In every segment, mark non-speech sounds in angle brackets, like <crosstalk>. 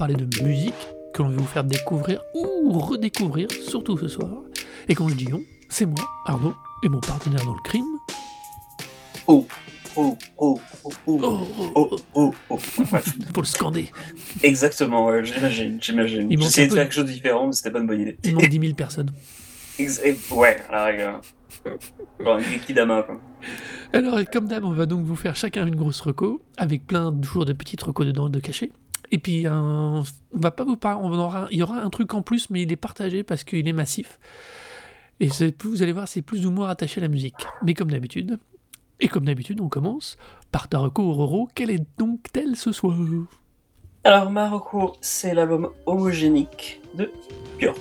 parler de musique que l'on veut vous faire découvrir ou redécouvrir, surtout ce soir. Et quand je dis on, c'est moi, Arnaud, et mon partenaire dans le crime. Oh, oh, oh, oh, oh, Oh, oh, oh, oh, oh. <laughs> Ouais, Faut le scander. Exactement, ouais, j'imagine, j'imagine. J'essayais de faire quelque chose de différent, mais c'était pas une bonne idée. Il manque 10 000 personnes. Ex- ouais, un Gekidama, quoi. Alors, comme d'hab, on va donc vous faire chacun une grosse reco, avec plein de jours de petites recos dedans de cachés. Et puis, un- on va pas vous parler, il y aura un truc en plus, mais il est partagé parce qu'il est massif. Et vous allez voir, c'est plus ou moins attaché à la musique. Mais comme d'habitude, et comme d'habitude, on commence par ta reco Roro. Quelle est donc-telle ce soir? Alors, Marocco, c'est l'album homogénique de Björk.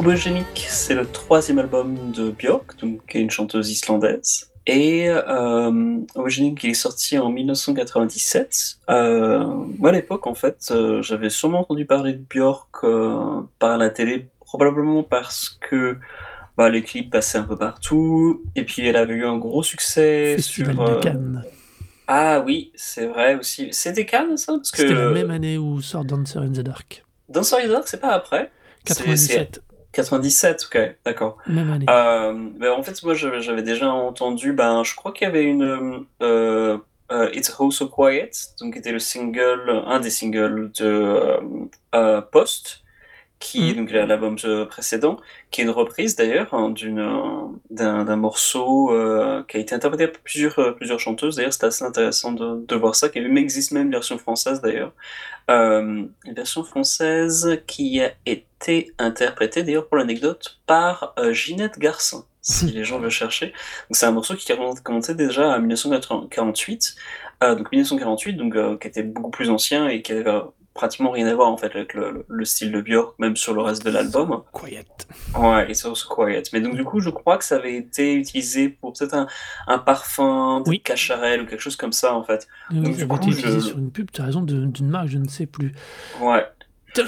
Homogénique, c'est le troisième album de Björk, donc, qui est une chanteuse islandaise. Et euh, il est sorti en 1997. Euh, moi, à l'époque, en fait, euh, j'avais sûrement entendu parler de Björk euh, par la télé, probablement parce que bah, les clips passaient un peu partout. Et puis, elle avait eu un gros succès Festival sur... de euh, Cannes. Ah oui, c'est vrai aussi. C'était Cannes, ça que C'était la même année où sort Dancer in the Dark. Dancer in the Dark, c'est pas après C'est- c'est 97, 97, ok, d'accord. Euh, ben, en fait, moi, j'avais déjà entendu, ben, je crois qu'il y avait une euh, euh, It's Oh So Quiet, donc qui était le single, un des singles de euh, euh, Post, qui Mhm. donc l'album euh, précédent, qui est une reprise d'ailleurs hein, d'un morceau euh, qui a été interprété par plusieurs euh, plusieurs chanteuses. D'ailleurs, c'était assez intéressant de, de voir ça. Qui existe même une version française d'ailleurs, euh, une version française qui a été interprétée d'ailleurs pour l'anecdote par euh, Ginette Garcin, si les gens veulent chercher. Donc c'est un morceau qui a commencé déjà en 1948, euh, donc 1948, donc euh, qui était beaucoup plus ancien et qui avait euh, pratiquement rien à voir en fait avec le, le- le style de Björk, même sur le reste de l'album. Quiet. Ouais, It's Also Quiet. Mais donc du coup, je crois que ça avait été utilisé pour peut-être un, un parfum de Oui. cacharel ou quelque chose comme ça en fait. Donc, ça du avait coup, été utilisé je- sur une pub, tu as raison, d'une marque, je ne sais plus. Ouais.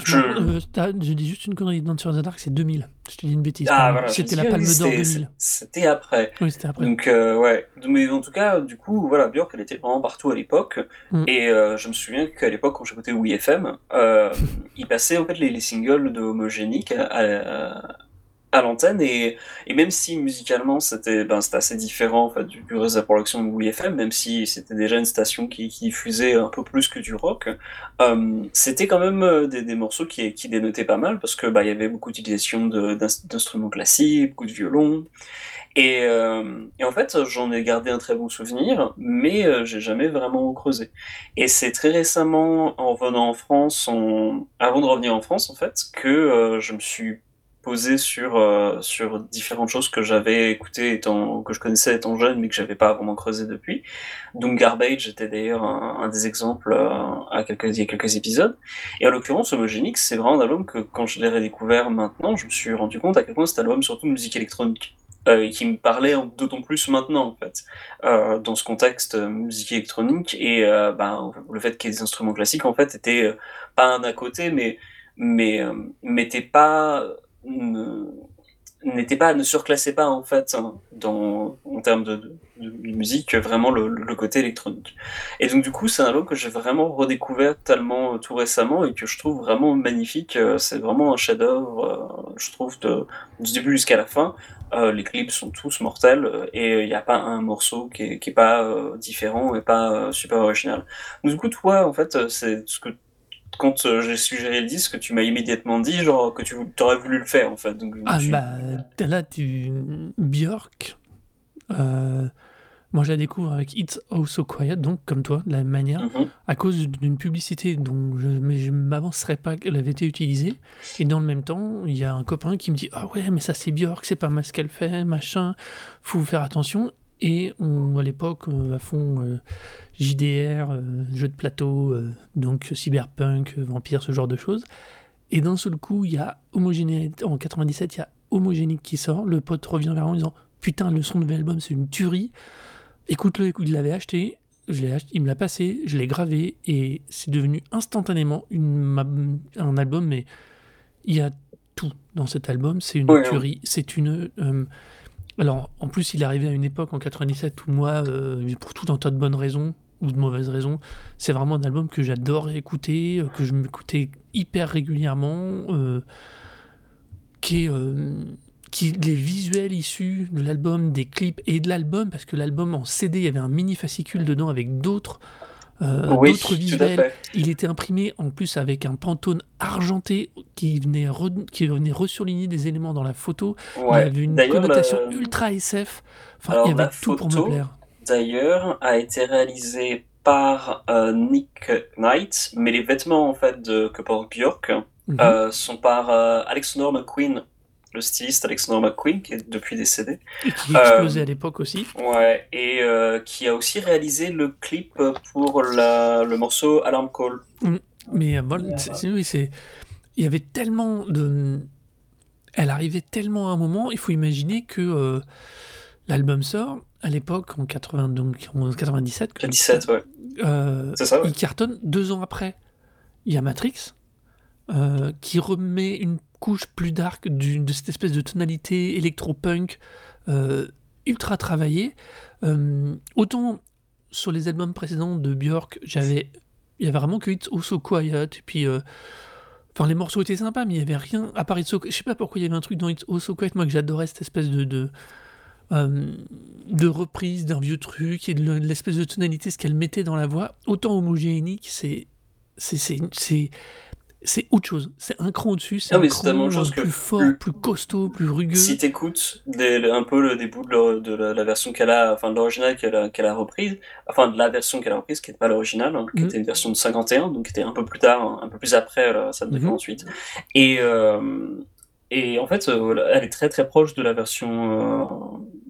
Je, euh, je dis juste une connerie, Dancer in the Dark, c'est 2000. Je te dis une bêtise. Ah voilà. C'était la Palme d'Or c'était- 2000. C'était après. Oui, c'était après. Donc euh, ouais, mais en tout cas, du coup, voilà, Björk, elle était vraiment partout à l'époque. Mm. Et euh, je me souviens qu'à l'époque, quand j'écoutais WeFM, <laughs> il passait en fait les, les singles de Homogénique à, à, à l'antenne. Et, même si musicalement c'était ben, assez différent en fait, du, du reste de la production de WeFM, même si c'était déjà une station qui, diffusait un peu plus que du rock, euh, c'était quand même euh, des, des morceaux qui, qui dénotaient pas mal parce que bah, il y avait beaucoup d'utilisation d'instruments classiques, beaucoup de violons. Et, euh, et en fait, j'en ai gardé un très bon souvenir, mais j'ai jamais vraiment creusé. Et c'est très récemment, en revenant en France, en- avant de revenir en France, en fait, que je me suis posé sur, euh, sur différentes choses que j'avais écoutées que je connaissais étant jeune, mais que j'avais pas vraiment creusé depuis. Donc Garbage était d'ailleurs un, des exemples euh, à quelques, il y a quelques épisodes. Et en l'occurrence, Homogénique, c'est vraiment un album que quand je l'ai redécouvert maintenant, je me suis rendu compte à quel point cet album, surtout de musique électronique euh, qui me parlait d'autant plus maintenant en fait euh, dans ce contexte musique électronique et ben, le fait qu'il y ait des instruments classiques en fait était pas un à côté mais mais m'était pas n'était pas ne surclassait pas en fait hein, dans en termes de, musique vraiment le, le côté électronique. Et donc du coup c'est un album que j'ai vraiment redécouvert tellement euh, tout récemment et que je trouve vraiment magnifique. Euh, c'est vraiment un chef-d'œuvre euh, je trouve de, du début jusqu'à la fin. Les clips sont tous mortels et il n'y a pas un morceau qui est, qui est pas différent et pas super original. Donc, du coup, toi, en fait, c'est ce que quand euh, j'ai suggéré le disque, tu m'as immédiatement dit genre que tu aurais voulu le faire en fait. Donc, Ah suis- bah t'as là tu Björk. euh, Moi, je la découvre avec It's Oh So Quiet, donc comme toi, de la même manière, Mhm. à cause d'une publicité dont je ne m'avancerais pas qu'elle avait été utilisée. Et dans le même temps, il y a un copain qui me dit Ah ouais, mais ça c'est Björk, c'est pas mal ce qu'elle fait, machin, faut faire attention. Et on, à l'époque, euh, à fond euh, JDR, euh, jeu de plateau, euh, donc cyberpunk, vampire, ce genre de choses. Et d'un seul coup, il y a Homogénéité, en 97, il y a Homogénique qui sort. Le pote revient vers moi en disant Putain, le son de l'album, c'est une tuerie. Écoute-le, écoute, il l'avait acheté, je l'ai acheté, il me l'a passé, je l'ai gravé et c'est devenu instantanément une, ma- un album, mais il y a tout dans cet album. C'est une Ouais, ouais. tuerie, c'est une. Alors, en plus, il est arrivé à une époque en 97 où moi, euh, pour tout un tas de bonnes raisons ou de mauvaises raisons, c'est vraiment un album que j'adore écouter, euh, que je m'écoutais hyper régulièrement, euh, qui est. les visuels issus de l'album, des clips et de l'album, parce que l'album en CD, il y avait un mini fascicule dedans avec d'autres euh, oui, d'autres à visuels. Il était imprimé en plus avec un pantone argenté qui venait, re- qui venait resurligner des éléments dans la photo. Il y Ouais. avait une D'ailleurs, connotation la- ultra SF. Enfin, Alors, il y avait tout pour me photo, plaire. d'ailleurs, a été réalisée par euh, Nick Knight, mais les vêtements en fait de que porte Björk Mhm. euh, sont par euh, Alexander McQueen, le styliste Alexander McQueen, qui est depuis décédé. Et qui euh, explosait à l'époque aussi. Ouais, et euh, qui a aussi réalisé le clip pour la, le morceau Alarm Call. Mais euh, bon, c'est- c'est- oui, c'est. Il y avait tellement de. Elle arrivait tellement à un moment, il faut imaginer que euh, l'album sort à l'époque, en, 80, donc, en 97, comme 17, ouais. euh, C'est ça, ouais. il cartonne deux ans après. Il y a Matrix, euh, qui remet une couche plus dark de cette espèce de tonalité électro-punk euh, ultra travaillée. Euh, autant sur les albums précédents de Björk, j'avais, il y avait vraiment que It's Also Quiet, et puis, euh, enfin, les morceaux étaient sympas, mais il y avait rien à part It's So, je sais pas pourquoi il y avait un truc dans It's Also Quiet, moi que j'adorais cette espèce de, de, reprise d'un vieux truc et de le- l'espèce de tonalité, ce qu'elle mettait dans la voix, autant homogénique, c'est c'est c'est autre chose. C'est un cran au-dessus, c'est un cran euh, chose que plus fort, le- plus costaud, plus rugueux. Si t'écoutes un peu le début de, la- de la, la version qu'elle a, enfin de l'original qu'elle a, reprise, enfin de la version qu'elle a reprise, qui n'est pas l'original, hein, qui Mhm. était une version de 51, donc qui était un peu plus tard, hein, un peu plus après la celle de. 48. Et, euh, et en fait, euh, elle est très très proche de la version, euh,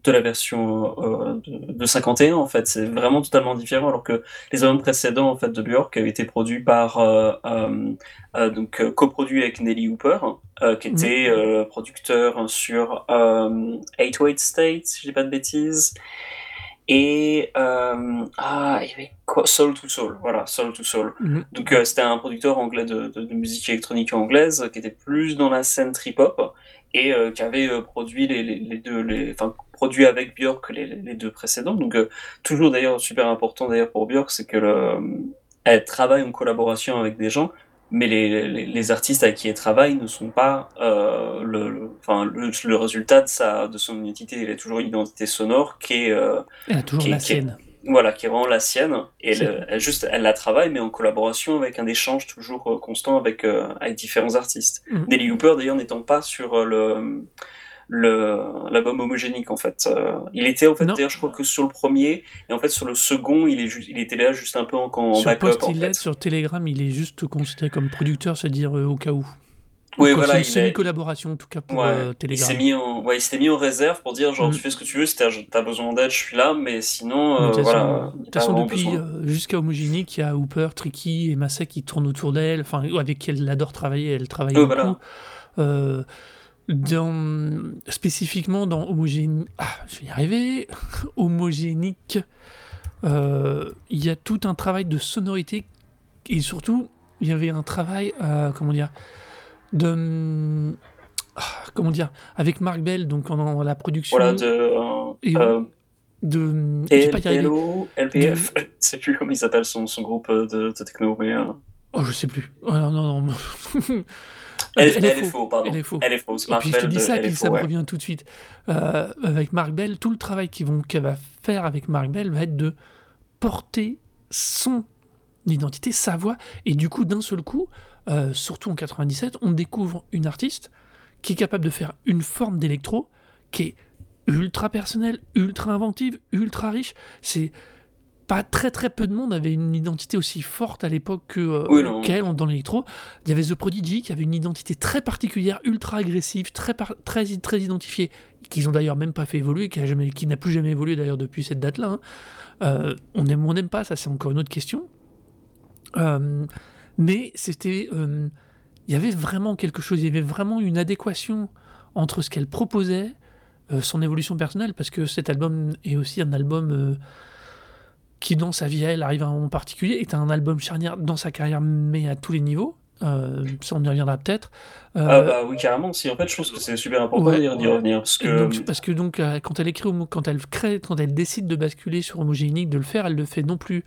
de la version euh, de, de 51 en fait. C'est vraiment totalement différent, alors que les albums précédents en fait de Björk avaient été produits par euh, euh, euh, donc euh, coproduit avec Nelly Hooper, euh, qui était euh, producteur sur euh, 808 State, si je dis pas de bêtises. Et euh, ah, il y avait quoi? Soul to Soul, voilà, Soul to Soul. Mhm. Donc euh, c'était un producteur anglais de, de- de musique électronique anglaise euh, qui était plus dans la scène trip-hop et euh, qui avait produit les, les, les deux, les, enfin produit avec Björk les, les deux précédents. Donc toujours d'ailleurs super important d'ailleurs pour Björk, c'est que le, elle travaille en collaboration avec des gens, mais les, les, les artistes avec qui elle travaille ne sont pas euh, le, le- enfin le, le résultat de sa de son identité. Elle a toujours une identité sonore qui est euh, Elle a toujours qui- la qui- sienne. voilà, qui est vraiment la sienne. Et elle, elle juste, elle la travaille, mais en collaboration avec un échange toujours euh, constant avec, euh, avec différents artistes. Mhm. Nelly Hooper, d'ailleurs, n'étant pas sur le l'album homogénique en fait Euh, il était en fait d'ailleurs je crois que sur le premier et en fait sur le second il est il était là juste un peu en, en Sur backup Post en il fait sur Telegram, il est juste considéré comme producteur, c'est-à-dire euh, au cas où. oui Quoi, voilà c'est une est- semi-collaboration en tout cas pour Ouais, euh, il Telegram. s'est mis en ouais il s'était mis en réserve pour dire genre Mhm. tu fais ce que tu veux si t'as besoin d'aide je suis là mais sinon De toute façon, voilà depuis jusqu'à Homogénique, il y a Hooper, Tricky et Masek qui tournent autour d'elle, enfin avec qui elle adore travailler, elle travaille beaucoup. voilà. Dans, spécifiquement dans Homogénique, ah, je vais y arriver, <laughs> Homogénique, euh, il y a tout un travail de sonorité et surtout, il y avait un travail, euh, comment dire, de. ah, comment dire, avec Marc Bell, donc en, la production voilà de Et- euh, de. pas arriver. LPLO, LPF, <laughs> je sais plus comment il s'appelle son, son groupe de, de techno, mais euh, Oh, je sais plus. Oh, non, non, non. <laughs> Elle est faux. pardon. Elle est faux. C'est Et puis je te dis ça, puis ça me revient tout de suite. Euh, avec Marc Bell, tout le travail qu'elle va faire avec Marc Bell va être de porter son identité, sa voix. Et du coup, d'un seul coup, euh, surtout en 97, on découvre une artiste qui est capable de faire une forme d'électro qui est ultra personnelle, ultra inventive, ultra riche. C'est pas très très peu de monde avait une identité aussi forte à l'époque que euh, Oui, qu'elle dans l'électro. Il y avait The Prodigy qui avait une identité très particulière, ultra agressive, très très très identifiée, qu'ils ont d'ailleurs même pas fait évoluer, qui a jamais, qui n'a plus jamais évolué d'ailleurs depuis cette date-là. hein. Euh, on aime ou on n'aime pas, ça c'est encore une autre question. Euh, mais c'était, euh, il y avait vraiment quelque chose, il y avait vraiment une adéquation entre ce qu'elle proposait, son évolution personnelle, parce que cet album est aussi un album qui, dans sa vie, à elle, arrive à un moment particulier, est un album charnière dans sa carrière, mais à tous les niveaux. Euh, ça, on y reviendra peut-être. Euh, Ah bah oui, carrément. Si, en fait, je pense que c'est super important Ouais. d'y revenir. Parce que, donc, parce que donc, euh, quand elle écrit, quand elle crée, quand elle décide de basculer sur Homogénique, de le faire, elle le fait non plus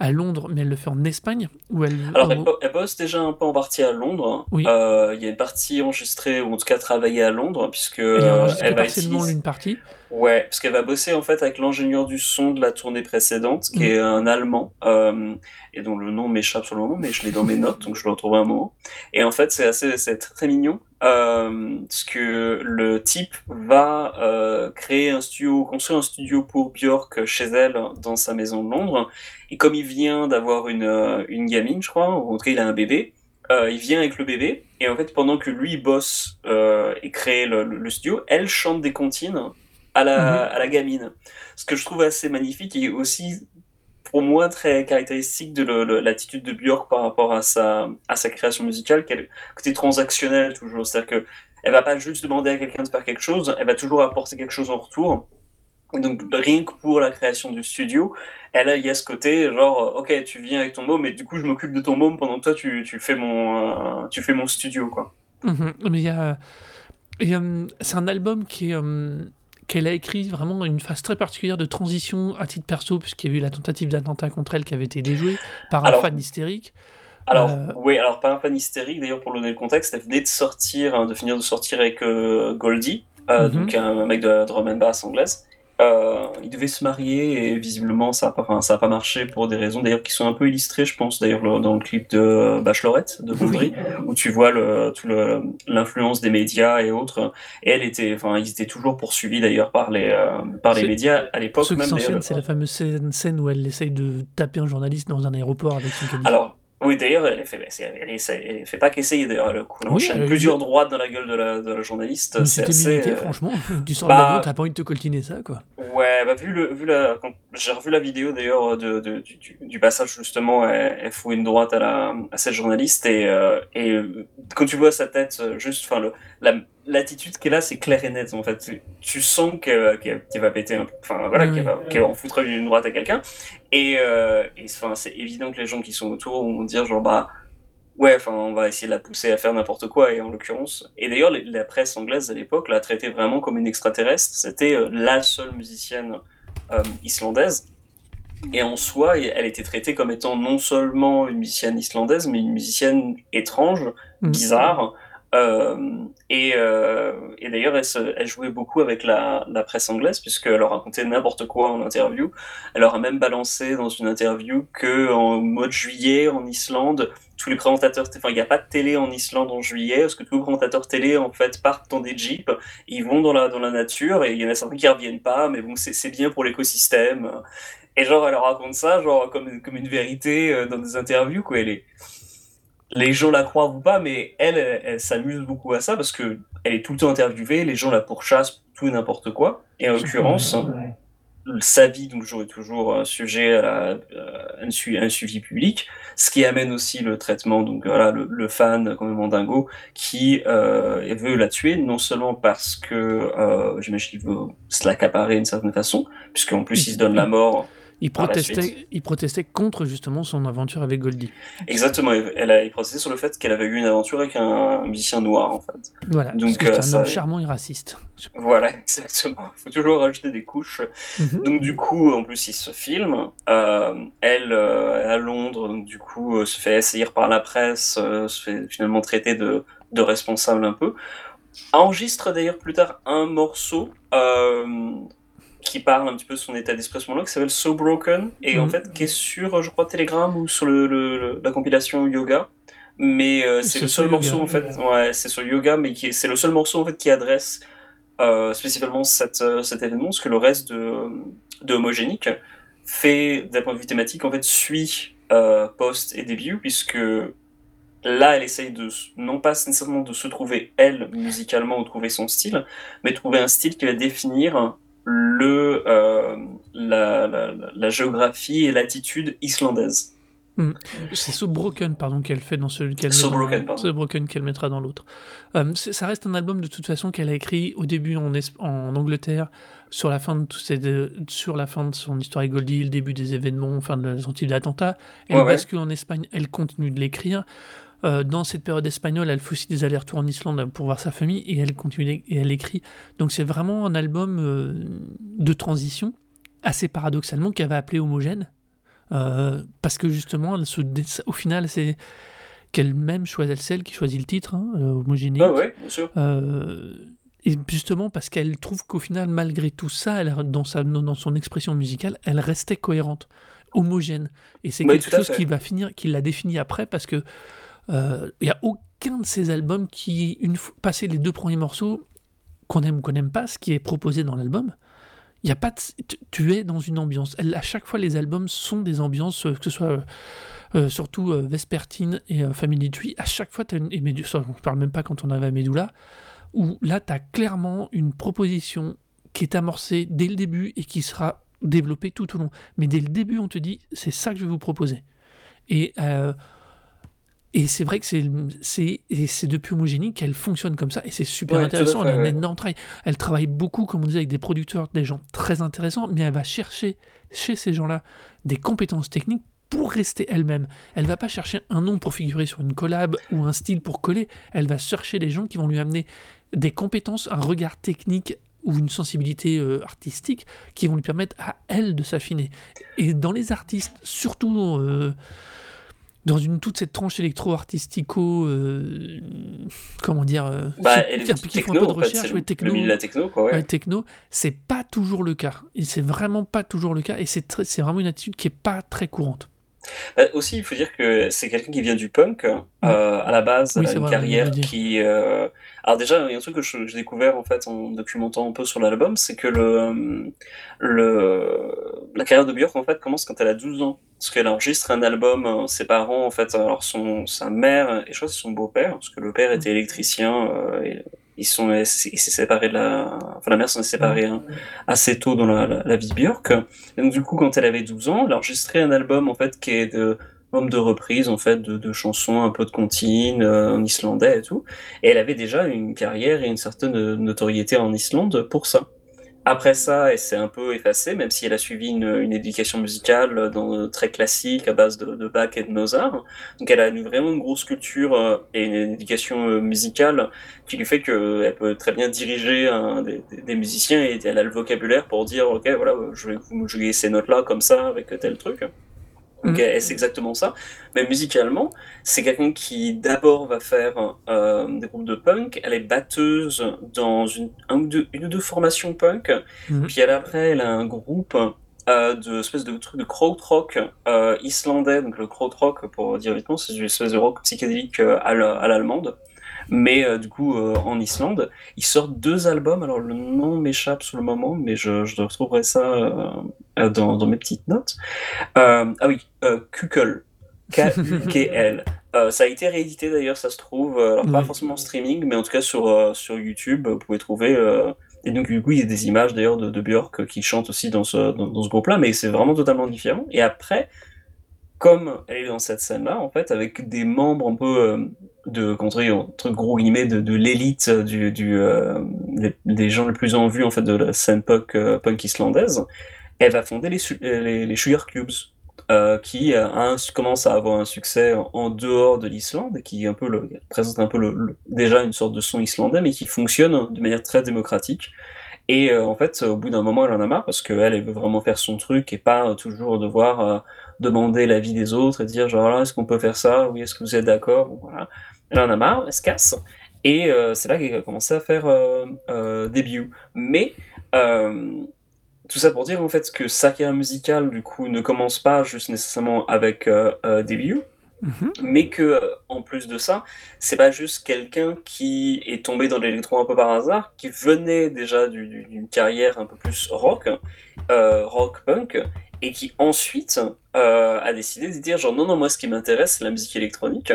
à Londres, mais elle le fait en Espagne, où elle. Alors, elle, bosse déjà un peu en partie à Londres. Oui. Euh, Il y a une partie enregistrée, ou en tout cas travaillée à Londres, puisque elle elle va partiellement partie. Ouais, parce qu'elle va bosser en fait avec l'ingénieur du son de la tournée précédente, qui Mm. est un Allemand, euh, et dont le nom m'échappe sur le moment, mais je l'ai dans mes notes, donc je le retrouverai un moment. Et en fait, c'est assez, c'est très, très mignon, euh, parce que le type va euh, créer un studio, construire un studio pour Björk chez elle, dans sa maison de Londres. Et comme il vient d'avoir une, euh, une gamine, je crois, ou en tout cas il a un bébé, euh, il vient avec le bébé, et en fait, pendant que lui bosse euh, et crée le, le- le studio, elle chante des comptines à la, Mhm. à la gamine. Ce que je trouve assez magnifique et aussi, pour moi, très caractéristique de l'attitude de Björk par rapport à sa, à sa création musicale, qu'elle côté transactionnel toujours. C'est-à-dire que elle va pas juste demander à quelqu'un de faire quelque chose, elle va toujours apporter quelque chose en retour. Et Donc, rien que pour la création du studio, elle a, il y a ce côté, genre, euh, ok, tu viens avec ton môme, et du coup, je m'occupe de ton môme pendant que toi, tu, tu fais mon, euh, tu fais mon studio, quoi. Mhm. Mais il y a, et, euh, c'est un album qui est, euh, qu'elle a écrit vraiment une phase très particulière de transition à titre perso, puisqu'il y a eu la tentative d'attentat contre elle qui avait été déjouée par un Alors, fan hystérique. Alors, Euh, oui, alors pas un fan hystérique, d'ailleurs, pour donner le contexte, elle venait de sortir, hein, de finir de sortir avec euh, Goldie, euh, Mhm. donc un mec de la drum and bass anglaise. Euh, ils devaient se marier et visiblement ça n'a pas, enfin, ça a pas marché pour des raisons d'ailleurs qui sont un peu illustrées, je pense, d'ailleurs le- dans le clip de euh, Bachelorette de Baudry, où tu vois le, tout le- l'influence des médias et autres. Et elle était, enfin, ils étaient toujours poursuivis d'ailleurs par les, euh, par les médias à l'époque ceux qui même. souviennent, c'est la fameuse scène, scène où elle essaye de taper un journaliste dans un aéroport avec son caddie. Alors, oui, d'ailleurs, elle fait, elle, essaie- elle fait pas qu'essayer, d'ailleurs, le coup, elle enchaîne elle plusieurs droites dans la gueule de la, de la journaliste. C'est assez. euh, franchement. <laughs> Tu sors bah- de l'avion, t'as pas envie de te coltiner ça, quoi. Ouais, bah, vu, le, vu la, j'ai revu la vidéo d'ailleurs de, de- du, du- du passage justement, elle, elle fout une droite à, la, à cette journaliste et, euh, et euh, quand tu vois sa tête, euh, juste, enfin, la, l'attitude qu'elle a, c'est clair et net en fait. Tu, tu sens qu'elle, va péter un enfin voilà, Oui, qu'elle, oui. va, qu'elle va en foutre une droite à quelqu'un. Et, euh, et c'est évident que les gens qui sont autour vont dire genre bah ouais, enfin on va essayer de la pousser à faire n'importe quoi et en l'occurrence. Et d'ailleurs la presse anglaise à l'époque l'a traitée vraiment comme une extraterrestre. C'était euh, la seule musicienne euh, islandaise. Et en soi, elle était traitée comme étant non seulement une musicienne islandaise, mais une musicienne étrange, Mhm. bizarre. Et euh, et d'ailleurs, elle, jouait beaucoup avec la, presse anglaise, puisqu'elle leur racontait n'importe quoi en interview. Elle leur a même balancé dans une interview que mois de juillet, en Islande, tous les présentateurs, enfin, il n'y a pas de télé en Islande en juillet, parce que tous les présentateurs télé, en fait, partent dans des jeeps, ils vont dans la, dans la nature, et il y en a certains qui reviennent pas, mais bon, c'est bien pour l'écosystème. Et genre, elle leur raconte ça, genre, comme, comme une vérité euh, dans des interviews, quoi. Elle est... Les gens la croient ou pas, mais elle, elle, elle s'amuse beaucoup à ça parce que elle est tout le temps interviewée, les gens la pourchassent pour tout et n'importe quoi. Et en l'occurrence, sa vie, donc, toujours est toujours un sujet à, la- à un, su- un suivi public, ce qui amène aussi le traitement, donc voilà, le, le fan complètement dingo qui euh, veut la tuer, non seulement parce que euh, j'imagine qu'il veut se l'accaparer d'une certaine façon, puisqu'en plus il se donne la mort. Il protestait, il protestait contre justement son aventure avec Goldie. Exactement, elle a il protestait sur le fait qu'elle avait eu une aventure avec un, musicien noir en fait. Voilà. Donc, euh, c'est un ça- homme charmant et raciste. Voilà, <laughs> exactement. Il faut toujours rajouter des couches. Mhm. Donc du coup, en plus, il se filme. Euh, elle, euh, à Londres, donc du coup, se fait essayer par la presse, se fait finalement traiter de, de responsable un peu. Enregistre d'ailleurs plus tard un morceau euh, qui parle un petit peu de son état d'esprit à ce moment-là, qui s'appelle So Broken, et en Mhm. fait qui est sur, je crois, Telegram ou sur le, la compilation Yoga. Mais euh, c'est le seul Yoga. morceau en fait, ouais, c'est sur Yoga, mais c'est le seul morceau en fait qui adresse euh, spécifiquement cet, euh, cet événement, parce que le reste de, de Homogénique fait, d'un point de vue thématique, en fait, suit euh, Post et Début, puisque là, elle essaye de, non pas nécessairement de se trouver, elle, musicalement, ou trouver son style, mais trouver un style qui va définir le, euh, la, la, géographie et l'attitude islandaise. C'est So Broken, pardon, qu'elle fait dans celui qu'elle So met dans- Broken, pardon. So Broken qu'elle mettra dans l'autre. Euh, ça reste un album de toute façon qu'elle a écrit au début en, en Angleterre, sur la fin de tous ces- de- sur la fin de son histoire avec Goldie, le début des événements, enfin de la tentative d'attentat. Elle Ouais, ouais. bascule en Espagne, elle continue de l'écrire. Euh, dans cette période espagnole, elle fait aussi des allers-retours en Islande pour voir sa famille et elle continue et elle écrit. Donc c'est vraiment un album euh, de transition, assez paradoxalement, qu'elle va appeler homogène. Euh, parce que justement, elle se dé- au final, c'est qu'elle-même choisit celle qui choisit le titre, hein, euh, homogénéique. Ouais, bien sûr. Et justement parce qu'elle trouve qu'au final, malgré tout ça, elle, dans, sa, dans son expression musicale, elle restait cohérente, homogène. Et c'est quelque chose qui va finir, qui l'a défini après, parce que il y a aucun de ces albums qui, une fois passé les deux premiers morceaux, qu'on aime ou qu'on n'aime pas, ce qui est proposé dans l'album, y a pas de- tu- es dans une ambiance. À chaque fois, les albums sont des ambiances, euh, que ce soit euh, euh, surtout euh, Vespertine et euh, Family Tree. À chaque fois, tu as une. Et on ne parle même pas quand on avait Medulla, où là, tu as clairement une proposition qui est amorcée dès le début et qui sera développée tout au long. Mais dès le début, on te dit c'est ça que je vais vous proposer. Et. Et c'est vrai que c'est c'est et c'est depuis Homogénique qu'elle fonctionne comme ça et c'est super Ouais, intéressant. elle a un ouais. énorme travail. Elle travaille beaucoup, comme on disait, avec des producteurs, des gens très intéressants, mais elle va chercher chez ces gens-là des compétences techniques pour rester elle-même. Elle va pas chercher un nom pour figurer sur une collab ou un style pour coller. Elle va chercher des gens qui vont lui amener des compétences, un regard technique ou une sensibilité euh, artistique qui vont lui permettre à elle de s'affiner. Et dans les artistes, surtout euh, dans une toute cette tranche électro-artistico, euh, comment dire, euh, Bah, qui- font un peu de fait, recherche, c'est ouais, techno, le la techno, quoi, ouais. ouais, techno, c'est pas toujours le cas. Et c'est vraiment pas toujours le cas. Et c'est vraiment une attitude qui est pas très courante. Bah, aussi, il faut dire que c'est quelqu'un qui vient du punk. euh, à la base, Oui, une vrai, carrière qui. euh, Alors déjà, il y a un truc que j'ai découvert en fait en documentant un peu sur l'album, c'est que le, euh, le la carrière de Björk en fait commence quand elle a 12 ans, parce qu'elle enregistre un album. euh, Ses parents en fait, alors son sa mère et je crois que c'est son beau-père, parce que le père était électricien. euh, et ils sont il s'est séparé de la, enfin la mère s'en est séparée hein, assez tôt dans la, vie de Björk. Et donc du coup, quand elle avait 12 ans, elle a enregistré un album en fait qui est de homme de reprise en fait de, chansons un peu de comptines euh, en islandais et tout. Et elle avait déjà une carrière et une certaine notoriété en Islande pour ça. Après ça, elle s'est un peu effacée, même si elle a suivi une, une éducation musicale dans, très classique à base de, de Bach et de Mozart. Donc elle a eu vraiment une grosse culture euh, et une, éducation euh, musicale qui lui fait qu'elle peut très bien diriger des, musiciens et elle a le vocabulaire pour dire ok voilà je vais jouer ces notes là comme ça avec tel truc. Donc Mhm. elle, c'est exactement ça. Mais musicalement, c'est quelqu'un qui d'abord va faire euh, des groupes de punk. Elle est batteuse dans une, un ou deux, une ou deux formations punk. Mhm. Puis elle, après, elle a un groupe euh, de espèce de truc de krautrock euh, islandais. Donc le krautrock, pour dire vite, c'est une espèce de rock psychédélique euh, à la- à l'allemande. Mais euh, du coup, euh, en Islande, ils sortent deux albums. Alors le nom m'échappe sur le moment, mais je, je retrouverai ça euh, euh, dans, dans mes petites notes. Euh, ah oui, euh. K-U-K-L. Euh, ça a été réédité d'ailleurs, ça se trouve, euh, alors pas forcément en streaming, mais en tout cas sur, euh, sur YouTube, vous pouvez trouver. euh, et donc, du coup, il y a des images d'ailleurs de, de Björk qui chante aussi dans ce, dans, dans ce groupe-là, mais c'est vraiment totalement différent. Et après, comme elle est dans cette scène-là, en fait, avec des membres un peu euh, de, contre, entre gros guillemets, de, de l'élite du, du, euh, des, gens les plus en vue en fait de la scène punk, euh, punk islandaise, elle va fonder les, su- les, Sugar Cubes, euh, qui euh, un- commence à avoir un succès en, dehors de l'Islande, qui un présente un peu le, déjà une sorte de son islandais, mais qui fonctionne de manière très démocratique. Et euh, en fait, au bout d'un moment, elle en a marre parce qu'elle, elle veut vraiment faire son truc et pas euh, toujours devoir euh, demander l'avis des autres et dire genre là, est-ce qu'on peut faire ça? Oui, est-ce que vous êtes d'accord? Voilà. Elle en a marre, elle se casse. Et euh, c'est là qu'elle a commencé à faire euh, euh, début. Mais euh, tout ça pour dire en fait que sa carrière musicale du coup ne commence pas juste nécessairement avec euh, euh, Mhm. mais que euh, en plus de ça, c'est pas juste quelqu'un qui est tombé dans l'électro un peu par hasard, qui venait déjà du- du- d'une carrière un peu plus rock, euh, rock punk, et qui ensuite a décidé de dire genre non non moi ce qui m'intéresse c'est la musique électronique,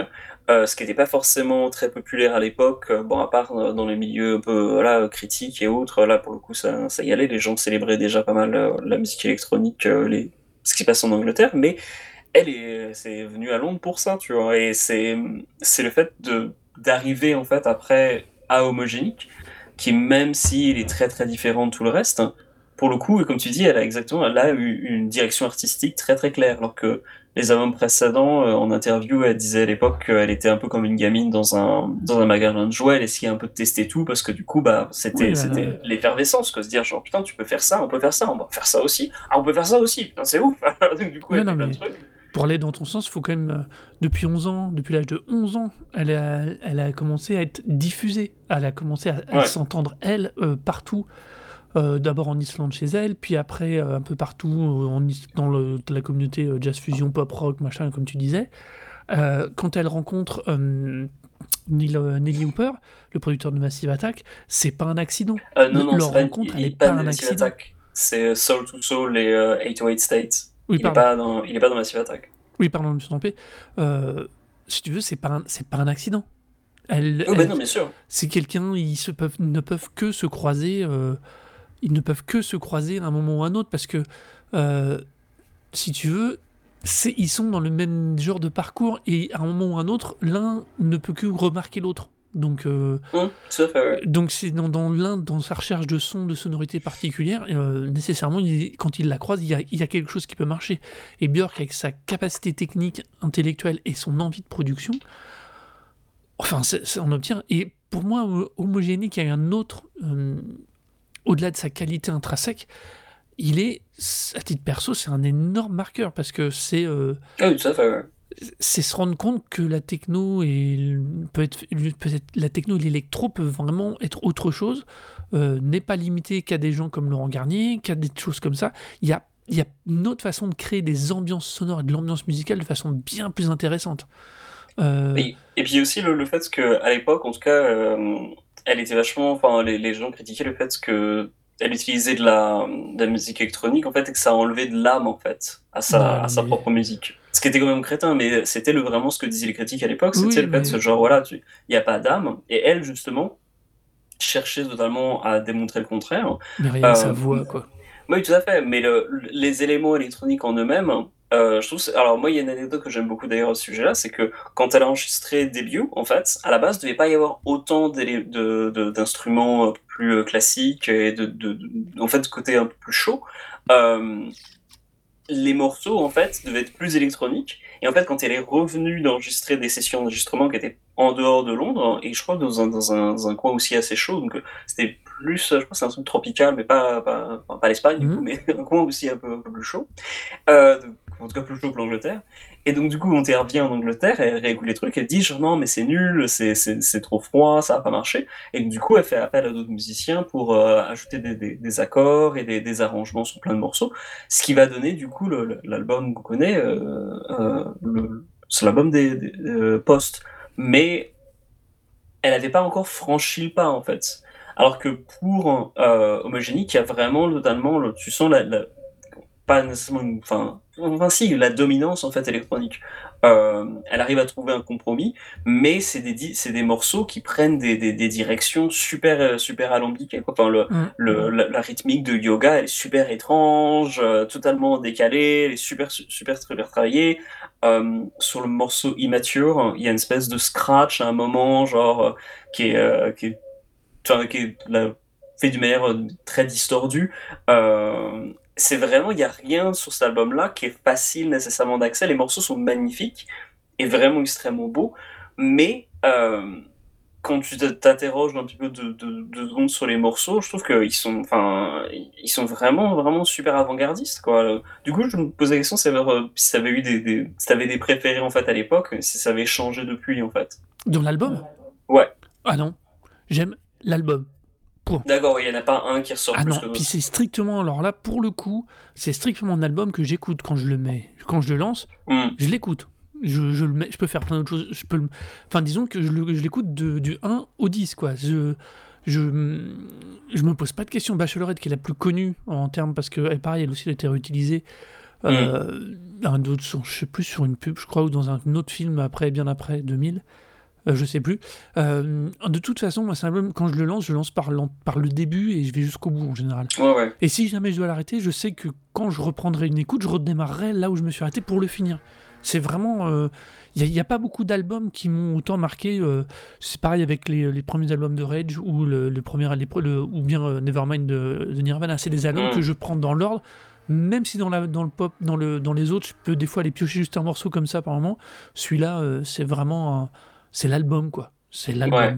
euh, ce qui n'était pas forcément très populaire à l'époque, euh, bon à part euh, dans les milieux un peu voilà critiques et autres, là pour le coup ça, ça y allait, les gens célébraient déjà pas mal la musique électronique, les ce qui se passe en Angleterre, mais elle est, c'est venue à Londres pour ça, tu vois. Et c'est, le fait de, d'arriver, en fait, après à Homogénique, qui, même s'il est très, très différent de tout le reste, pour le coup, et comme tu dis, elle a exactement, elle a une direction artistique très, très claire. Alors que les albums précédents, euh, en interview, elle disait à l'époque qu'elle était un peu comme une gamine dans un, dans un magasin de jouets. Elle essayait un peu de tester tout parce que du coup, bah, c'était, Oui, bah, c'était l'effervescence, quoi. Se dire, genre, putain, tu peux faire ça, on peut faire ça, on va faire ça aussi. Ah, on peut faire ça aussi. C'est ouf. <laughs> Donc, du coup, Ouais, elle non, fait plein de mais- trucs. Pour aller dans ton sens, il faut quand même, euh, depuis 11 ans, depuis l'âge de 11 ans, elle a, elle a commencé à être diffusée. Elle a commencé à, Ouais. s'entendre, elle, euh, partout. Euh, D'abord en Islande chez elle, puis après euh, un peu partout euh, en dans le- la communauté jazz fusion, pop rock, machin, comme tu disais. Quand elle rencontre Neil, Nelly Hooper, le producteur de Massive Attack, c'est pas un accident. Non, non, leur rencontre, il, elle il est pas un Massive accident. Attack. C'est Soul to Soul et euh, 808 States. Oui, il, est pardon. pas dans, il est pas dans Massive Attack. Oui, pardon, je me suis trompé. Si tu veux, c'est pas un, c'est pas un accident. Elle, Oh, bah non, bien sûr. c'est quelqu'un, ils se peuvent, ne peuvent que se croiser, euh, ils ne peuvent que se croiser à un moment ou à un autre parce que, euh, si tu veux, ils sont dans le même genre de parcours et à un moment ou à un autre, l'un ne peut que remarquer l'autre. Donc, euh, ouais. donc c'est dans, dans l'un, dans sa recherche de son, de sonorité particulière, euh, nécessairement, il- quand il la croise, il y, a, il y a quelque chose qui peut marcher. Et Björk, avec sa capacité technique, intellectuelle et son envie de production, enfin, c'est- on obtient. Et pour moi, Homogénique, il y a un autre, euh, au-delà de sa qualité intrinsèque, il est, à titre perso, c'est un énorme marqueur parce que c'est. euh, Ah oui, tout à fait, ouais. c'est se rendre compte que la techno et l- peut être, peut être la techno et l'électro peuvent vraiment être autre chose, euh, n'est pas limité qu'à des gens comme Laurent Garnier, qu'à des choses comme ça. Il y a, il y a une autre façon de créer des ambiances sonores et de l'ambiance musicale de façon bien plus intéressante. Euh, Et, et puis aussi le, le fait qu'à l'époque, en tout cas, euh, elle était vachement. Enfin, les, les gens critiquaient le fait que elle utilisait de la, de la musique électronique en fait et que ça enlevait de l'âme en fait à sa, Ouais, à sa mais- propre musique. Ce qui était quand même crétin, mais c'était le, vraiment ce que disaient les critiques à l'époque, c'était Oui, le fait mais- ce genre voilà, il n'y a pas d'âme. Et elle justement cherchait totalement à démontrer le contraire. mais rien que sa euh, voix, quoi. Oui, tout à fait. Mais le- les éléments électroniques en eux-mêmes, euh, je trouve. Alors, moi, il y a une anecdote que j'aime beaucoup d'ailleurs à ce sujet-là, c'est que quand elle a enregistré Debut, en fait, à la base, il ne devait pas y avoir autant d'instruments euh, plus euh, classiques et de, de, de- en fait, côté un peu plus chaud. Euh, les morceaux, en fait, devaient être plus électroniques. Et en fait, quand elle est revenue d'enregistrer des sessions d'enregistrement qui étaient en dehors de Londres, et je crois dans un, dans un, dans un coin aussi assez chaud, donc c'était plus, je crois que c'est un truc tropical, mais pas, pas, pas l'Espagne, du Mhm. coup, mais <laughs> un coin aussi un peu, un peu plus chaud. Euh, en tout cas, plus chaud que l'Angleterre. Et donc, du coup, elle revient en Angleterre, elle réécoute les trucs, elle dit genre non, mais c'est nul, c'est, trop froid, ça va pas marcher. Et du coup, elle fait appel à d'autres musiciens pour euh, ajouter des, accords et des, arrangements sur plein de morceaux, ce qui va donner, du coup, l'album qu'on connaît, euh, euh, c'est l'album des, euh, Post. Mais elle n'avait pas encore franchi le pas, en fait. Alors que pour Homogénique, il y a vraiment totalement, le- tu sens la- pas nécessairement, une- enfin, enfin si, la dominance en fait électronique. Euh, elle arrive à trouver un compromis, mais c'est des, c'est des morceaux qui prennent des, des, des directions super, euh, super alambiquées. quoi. Enfin, le, Mm. le, la, la rythmique de yoga, elle est super étrange, euh, totalement décalée, elle est super, su- super, super travaillée. Euh, sur le morceau Immature, il y a une espèce de scratch à un moment, genre, qui est, qui est, enfin, qui est fait d'une manière très distordue. Euh, c'est vraiment, il n'y a rien sur cet album-là qui est facile nécessairement d'accès. Les morceaux sont magnifiques et vraiment extrêmement beaux, mais euh, quand tu te- t'interroges un petit peu de, de, de secondes sur les morceaux, je trouve qu'ils sont, enfin, ils sont vraiment, vraiment super avant-gardistes, quoi. Du coup, je me posais la question si tu avais eu des, des, si t'avais des préférés en fait à l'époque, si ça avait changé depuis en fait. Dans l'album? Ouais. Ah non, j'aime l'album. D'accord, il n'y en a pas un qui ressort Ah plus non, que puis c'est strictement, alors là, pour le coup, c'est strictement un album que j'écoute quand je le mets, quand je le lance, Hmm. je l'écoute. Je, je, le mets, je peux faire plein d'autres choses. Je peux le- Enfin, disons que je le- je l'écoute de- du 1 au 10, quoi. Je, je, je me pose pas de questions. Bachelorette, qui est la plus connue en termes, parce que, elle, pareil, elle aussi elle a été réutilisée. Euh, un autre, je sais plus, sur une pub, je crois, ou dans un autre film après, bien après, 2000. Euh, je sais plus. Euh, de toute façon, moi, album, quand je le lance, je lance par, le début et je vais jusqu'au bout en général. Ouais, ouais. Et si jamais je dois l'arrêter, je sais que quand je reprendrai une écoute, je redémarrerai là où je me suis arrêté pour le finir. C'est vraiment. Il n'y a, pas beaucoup d'albums qui m'ont autant marqué. euh, c'est pareil avec les, les premiers albums de Rage ou, le, le premier, les pre- le- ou bien euh, Nevermind de, de Nirvana. C'est des albums Mm. que je prends dans l'ordre. Même si dans, la, dans le pop, dans, le, dans les autres, je peux des fois aller piocher juste un morceau comme ça par moment. Celui-là, euh, c'est vraiment. un- c'est l'album, quoi. C'est l'album. Ouais.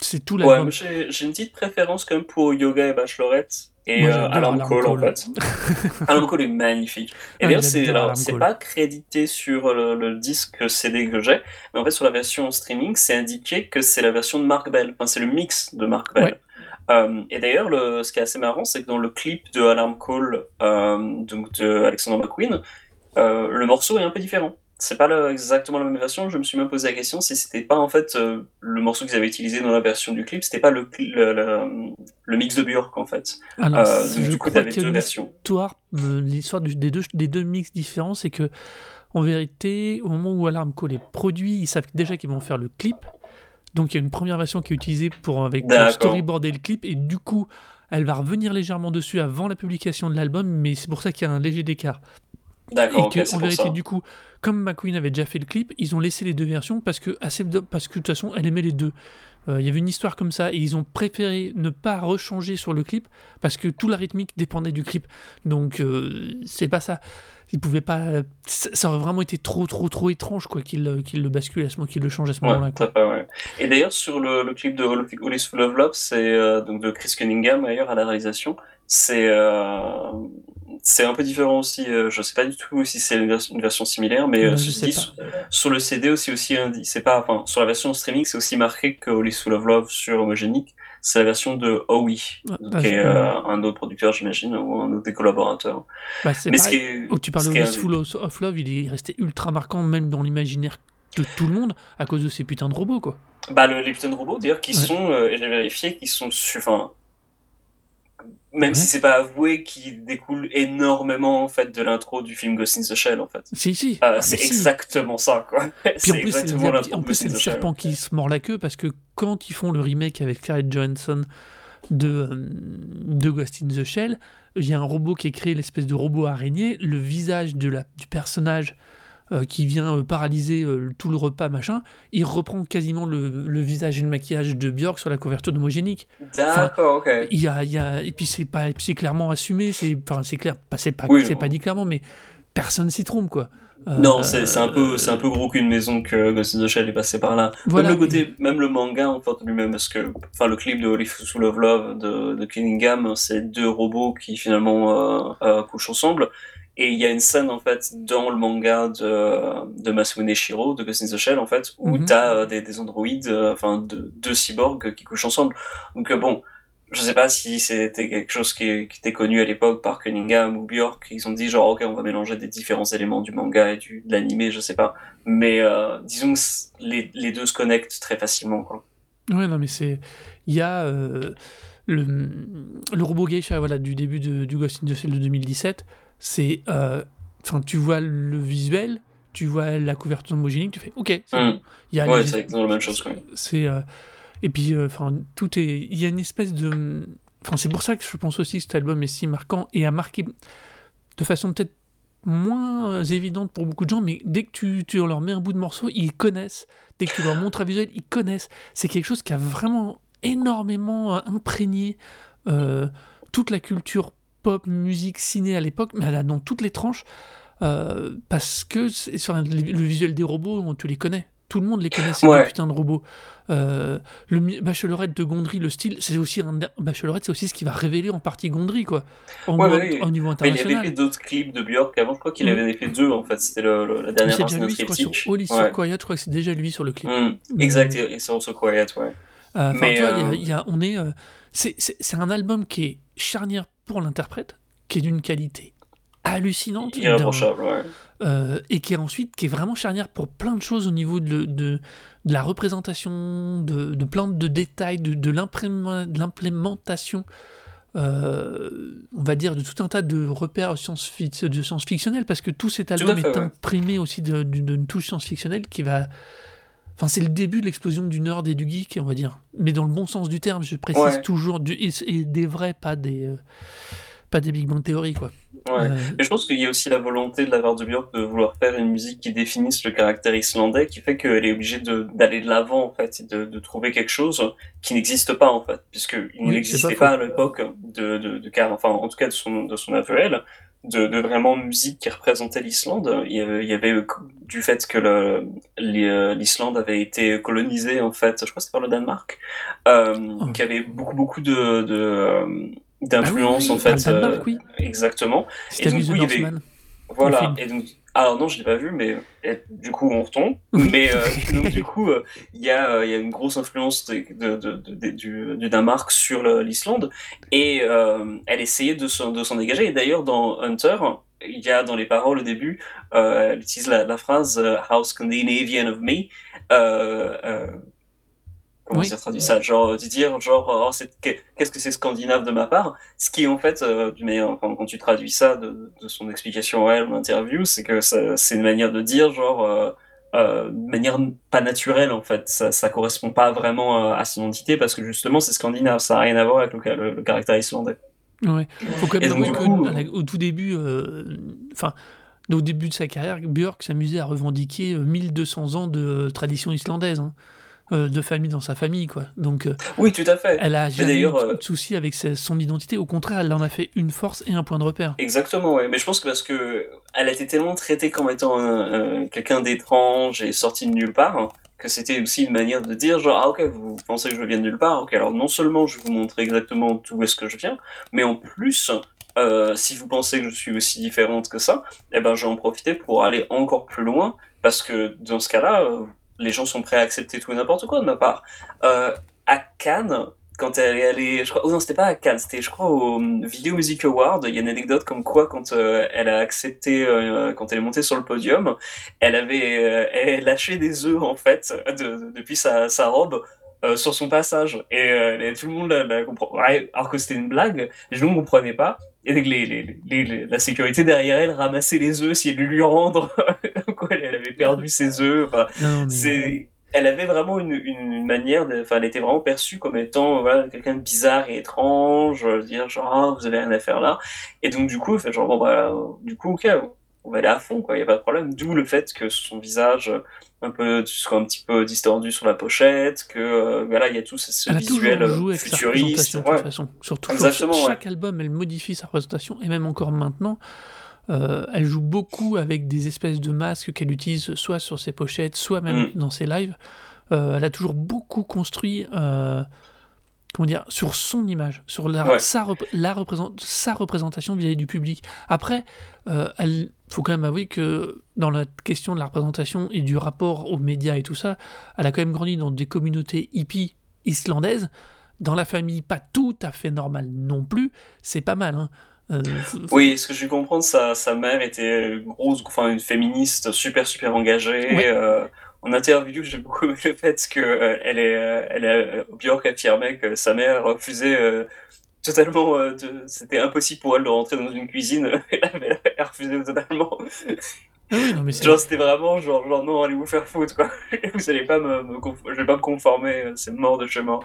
C'est tout Ouais, l'album. moi, j'ai une petite préférence quand même pour Yoga et Bachelorette et Moi, euh, Alarm Alarm Call en fait. Alarm Call est magnifique. Et Ah, d'ailleurs, c'est pas crédité sur le, le disque CD que j'ai, mais en fait sur la version streaming, c'est indiqué que c'est la version de Mark Bell. Enfin, c'est le mix de Mark Bell. Ouais. Euh, et d'ailleurs, le- ce qui est assez marrant, c'est que dans le clip de Alarm Call, euh, donc de Alexander McQueen, euh, le morceau est un peu différent. C'est pas le- exactement la même version. Je me suis même posé la question si c'était pas en fait euh, le morceau qu'ils avaient utilisé dans la version du clip, c'était pas le, cli- le, le- le mix de Björk en fait. Alors, Euh, je du coup, crois deux versions. euh, l'histoire des, deux, des deux mix différents, c'est que, en vérité, au moment où Alarm Call est produit, ils savent déjà qu'ils vont faire le clip. Donc, il y a une première version qui est utilisée pour, avec, pour storyboarder le clip, et du coup, elle va revenir légèrement dessus avant la publication de l'album, mais c'est pour ça qu'il y a un léger écart. D'accord, ok, que, c'est en vérité, ça. du coup, comme McQueen avait déjà fait le clip, ils ont laissé les deux versions parce que, assez, parce que de toute façon, elle aimait les deux. Euh, Il y avait une histoire comme ça et ils ont préféré ne pas rechanger sur le clip parce que tout la rythmique dépendait du clip. Donc, euh, c'est pas ça. Ils pouvaient pas. Ça aurait vraiment été trop, trop, trop étrange quoi euh, qu'il le bascule à ce moment, qu'il le change à ce Ouais, moment-là. ouais. Et d'ailleurs, sur le, le clip de All Is Full of Love, c'est euh, donc de Chris Cunningham d'ailleurs à la réalisation. C'est c'est un peu différent aussi. euh, je sais pas du tout si c'est une, vers- une version similaire, mais Non, euh, sur, sur le CD aussi aussi c'est pas enfin sur la version streaming c'est aussi marqué que Is Full of Love sur Homogenic, c'est la version de Howie, qui ah, est euh, un autre producteur j'imagine ou un autre des collaborateurs. Bah, Mais ce qui est, Oh, tu parles de Wistful of Love, il est resté ultra marquant même dans l'imaginaire de tout le monde à cause de ces putains de robots quoi. Bah, le, les putains de robots, d'ailleurs, qui Ouais. sont, euh, et j'ai vérifié, qui sont, enfin, même Ouais. si c'est pas avoué, qui découlent énormément, en fait, de l'intro du film Ghost in the Shell, en fait. Si, si. Euh, Ah, c'est si. exactement ça, quoi. <laughs> Puis en plus, c'est le, serpent qui se mord la queue parce que quand ils font le remake avec Scarlett Johansson de, euh, de Ghost in the Shell, il y a un robot qui est créé, l'espèce de robot araignée. Le visage de la, du personnage euh, qui vient euh, paralyser euh, tout le repas, machin, il reprend quasiment le, le visage et le maquillage de Björk sur la couverture d'Homogénique. D'accord, ok. Il y a, il y a, et puis c'est pas, clairement assumé, c'est, enfin c'est clair, pas, c'est pas, Oui, c'est non. pas dit clairement, mais personne s'y trompe quoi. Euh, Non, c'est c'est un peu, c'est un peu gros qu'une maison que Ghost in the Shell est passé par là. Voilà. Même le côté, même le manga en fait lui-même, parce que, enfin, le clip de Holy Full of Love de, de Cunningham, c'est deux robots qui finalement couchent ensemble. Et il y a une scène en fait dans le manga de, de Masumune Shiro de Ghost in the Shell en fait où Mhm. t'as euh, des, des androïdes, euh, enfin deux, deux cyborgs qui couchent ensemble. Donc euh, bon, je sais pas si c'était quelque chose qui, qui était connu à l'époque par Cunningham ou Bjork. Ils ont dit genre ok on va mélanger des différents éléments du manga et du, de l'animé, je sais pas. Mais euh, disons que les, les deux se connectent très facilement quoi. Ouais, non, mais c'est. Il y a euh, le, le robot geisha voilà, du début de, du Ghost in the Shell de 2017. C'est. euh, Enfin, tu vois le visuel, tu vois la couverture homogénique, tu fais OK, c'est Mm. bon. Il y a Ouais, c'est exactement la même chose c'est euh, et puis euh, enfin tout est il y a une espèce de enfin c'est pour ça que je pense aussi que cet album est si marquant et a marqué de façon peut-être moins évidente pour beaucoup de gens mais dès que tu, tu leur mets un bout de morceau ils connaissent dès que tu leur montres un visuel ils connaissent c'est quelque chose qui a vraiment énormément imprégné euh, toute la culture pop musique ciné à l'époque mais là, dans toutes les tranches euh, parce que sur le, le visuel des robots, on- tu les connais. Tout le monde les connaît, ces Ouais. putains de robots. Euh, le Bachelorette de Gondry, le style, c'est aussi un Bachelorette, c'est aussi ce qui va révéler en partie Gondry, quoi. Au, Ouais, niveau, au niveau Mais il avait international. fait d'autres clips de Björk avant, je crois qu'il Mm. avait fait deux en fait. C'était la dernière c'est déjà lui, je crois, sur. All Is So Ouais. Quiet, je crois que c'est déjà lui sur le clip. Mm, Mais- Exact, et et c'est also quiet, ouais. Euh, Enfin, Mais, tu vois, y a- euh, y a- on est, euh, c'est un album qui est charnière pour l'interprète, qui est d'une qualité hallucinante. ouais. euh, et qui est ensuite qui est vraiment charnière pour plein de choses au niveau de, de, de la représentation, de, de plein de détails, de, de l'implément- de l'implémentation, euh, on va dire, de tout un tas de repères science de science-fictionnel, parce que tout cet album fait, est ouais. imprimé aussi d'une touche science-fictionnelle qui va... Enfin, c'est le début de l'explosion du nerd et du geek, on va dire. Mais dans le bon sens du terme, je précise Ouais. toujours, du, et, et des vrais, pas des... euh, pas des Big Bang Theory, quoi. Ouais. Euh, Et je pense qu'il y a aussi la volonté de la part de Björk de vouloir faire une musique qui définisse le caractère islandais, qui fait qu'elle est obligée d'aller de l'avant, en fait, et de, de trouver quelque chose qui n'existe pas, en fait, puisqu'il Oui, n'existait pas pas, à l'époque de, de, de, enfin, en tout cas de son, de son elle, de, de vraiment musique qui représentait l'Islande. Il y avait, il y avait euh, du fait que le- euh, l'Islande avait été colonisée, en fait, je crois que c'était par le Danemark, euh, Oh. qu'il y avait beaucoup, beaucoup de, de, euh, d'influence, Ah oui, en fait. le Danemark, euh, oui. Exactement. Et donc, oui, il y avait-. Voilà, et donc, alors non, je l'ai pas vu, mais et, du coup, on retombe. Mais euh, <laughs> donc, du coup, euh, il y, a, euh, il y a une grosse influence de, de, de- de- du, du Danemark sur l'Islande, et elle essayait de s'en dégager. Et d'ailleurs, dans Hunter, il y a dans les paroles au début, elle utilise la, la phrase How Scandinavian of me. Comment Oui. traduit ça? Genre, de dire, genre, oh, c'est- qu'est- qu'est-ce que c'est scandinave de ma part? Ce qui, en fait, euh, mais euh, quand, tu traduis ça de, de son explication à elle, ou interview, c'est que ça- c'est une manière de dire, genre, euh, euh, de manière pas naturelle, en fait. Ça, ça correspond pas vraiment à son entité parce que justement, c'est scandinave, ça a rien à voir avec le, le- le caractère islandais. Ouais. Faut quand même donc, que, coup, la- au tout début, enfin, au début de sa carrière, Björk s'amusait à revendiquer euh, 1200 ans de tradition islandaise, hein, euh, de famille dans sa famille, quoi. Donc, euh, Oui, tout à fait. elle a jamais eu de euh, souci avec son identité. Au contraire, elle en a fait une force et un point de repère. Exactement, ouais. Mais je pense que parce que elle a été tellement traitée comme étant un- un- quelqu'un d'étrange et sorti de nulle part, que c'était aussi une manière de dire genre, ah ok, vous pensez que je viens de nulle part, ok, alors non seulement je vais vous montrer exactement d'où est-ce que je viens, mais en plus, euh, si vous pensez que je suis aussi différente que ça, eh ben je vais en profiter pour aller encore plus loin, parce que dans ce cas-là, les gens sont prêts à accepter tout et n'importe quoi de ma part. Euh, à Cannes, quand elle est allée, je crois, oh non, c'était pas à Cannes, c'était, je crois, au hum, Video Music Award. Il y a une anecdote comme quoi, quand euh, elle a accepté, euh, quand elle est montée sur le podium, elle avait elle lâché des œufs, en fait, de- de- depuis sa, robe. sur son passage et, tout le monde la, la comprend alors que c'était une blague gens ne comprenaient pas et les, la sécurité derrière elle ramassait les œufs si elle lui rendre <laughs> quoi elle perdu ses œufs enfin, Non, non, mais- c'est elle avait vraiment une, une, manière de enfin elle était vraiment perçue comme étant voilà quelqu'un de bizarre et étrange euh, dire genre ah, vous avez rien à faire là. Et donc du coup fait genre bon bah du coup ok on va aller à fond quoi y a pas de problème. D'où le fait que son visage un peu soit un petit peu distordu sur la pochette que euh, voilà il y a tout ce, ce Elle visuel euh, joué avec sa futuriste de toute façon. Surtout ouais. chaque album, elle modifie sa représentation, et même encore maintenant, euh, elle joue beaucoup avec des espèces de masques qu'elle utilise soit sur ses pochettes, soit même Mm. dans ses lives. Euh, elle a toujours beaucoup construit, euh, comment dire, sur son image, sur la, Ouais. sa, rep- la représent- sa représentation vis-à-vis du public. Après, elle faut quand même avouer que dans la question de la représentation et du rapport aux médias et tout ça, elle a quand même grandi dans des communautés hippies islandaises, dans la famille pas tout à fait normale non plus, c'est pas mal. Hein. Euh, Oui, ce que je vais comprendre, sa, sa mère était une grosse, enfin une féministe super super engagée. Euh, en interview, j'ai beaucoup aimé le fait que euh, elle est, euh, elle est, euh, Björk affirmait que sa mère refusait totalement, c'était impossible pour elle de rentrer dans une cuisine. <laughs> elle, elle refusait totalement. Ah Genre c'était vraiment genre, genre non allez vous faire foutre quoi. <laughs> vous allez pas me, me conf- je vais pas me conformer, euh, c'est mort de chez mort.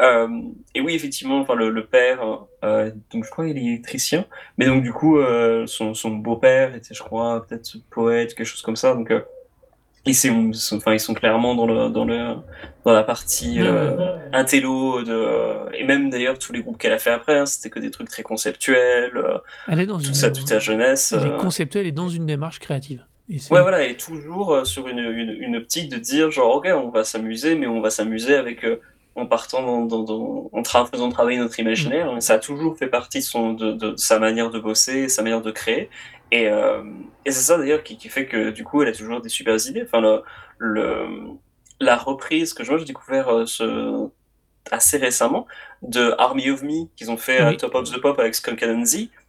Euh, et oui effectivement enfin le, le père euh, donc je crois qu'il est électricien, mais donc du coup euh, son, son beau-père était je crois peut-être poète quelque chose comme ça donc ils sont, sont- enfin ils sont clairement dans le dans le dans la partie euh, intello de et même d'ailleurs tous les groupes qu'elle a fait après hein, c'était que des trucs très conceptuels euh, elle est dans tout une, ça toute sa jeunesse elle est euh, conceptuelle et dans une démarche créative. Et Ouais, voilà, et toujours euh, sur une, une, une optique de dire, genre, ok, on va s'amuser, mais on va s'amuser avec, euh, en partant dans, dans, dans- en tra- faisant travailler notre imaginaire. Et ça a toujours fait partie de, son, de, de sa manière de bosser, sa manière de créer. Et, euh, et c'est ça d'ailleurs qui, qui fait que, du coup, elle a toujours des super idées. Enfin, le, le, la reprise que moi j'ai découvert euh, ce, assez récemment de Army of Me qu'ils ont fait à Oui. Top of the Pop avec Skull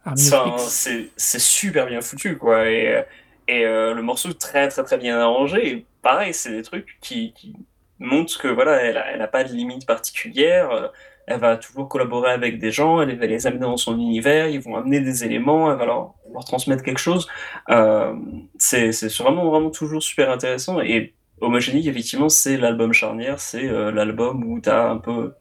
Enfin, c'est super bien foutu, quoi. Et, et euh, le morceau très, très, très bien arrangé. Et pareil, c'est des trucs qui, qui montrent que voilà, elle a, elle a pas de limite particulière. Elle va toujours collaborer avec des gens, elle va les amener dans son univers, ils vont amener des éléments, elle va leur, leur transmettre quelque chose. Euh, c'est vraiment, vraiment toujours super intéressant. Et Homogenic, effectivement, c'est l'album charnière, c'est euh, l'album où tu as un peu,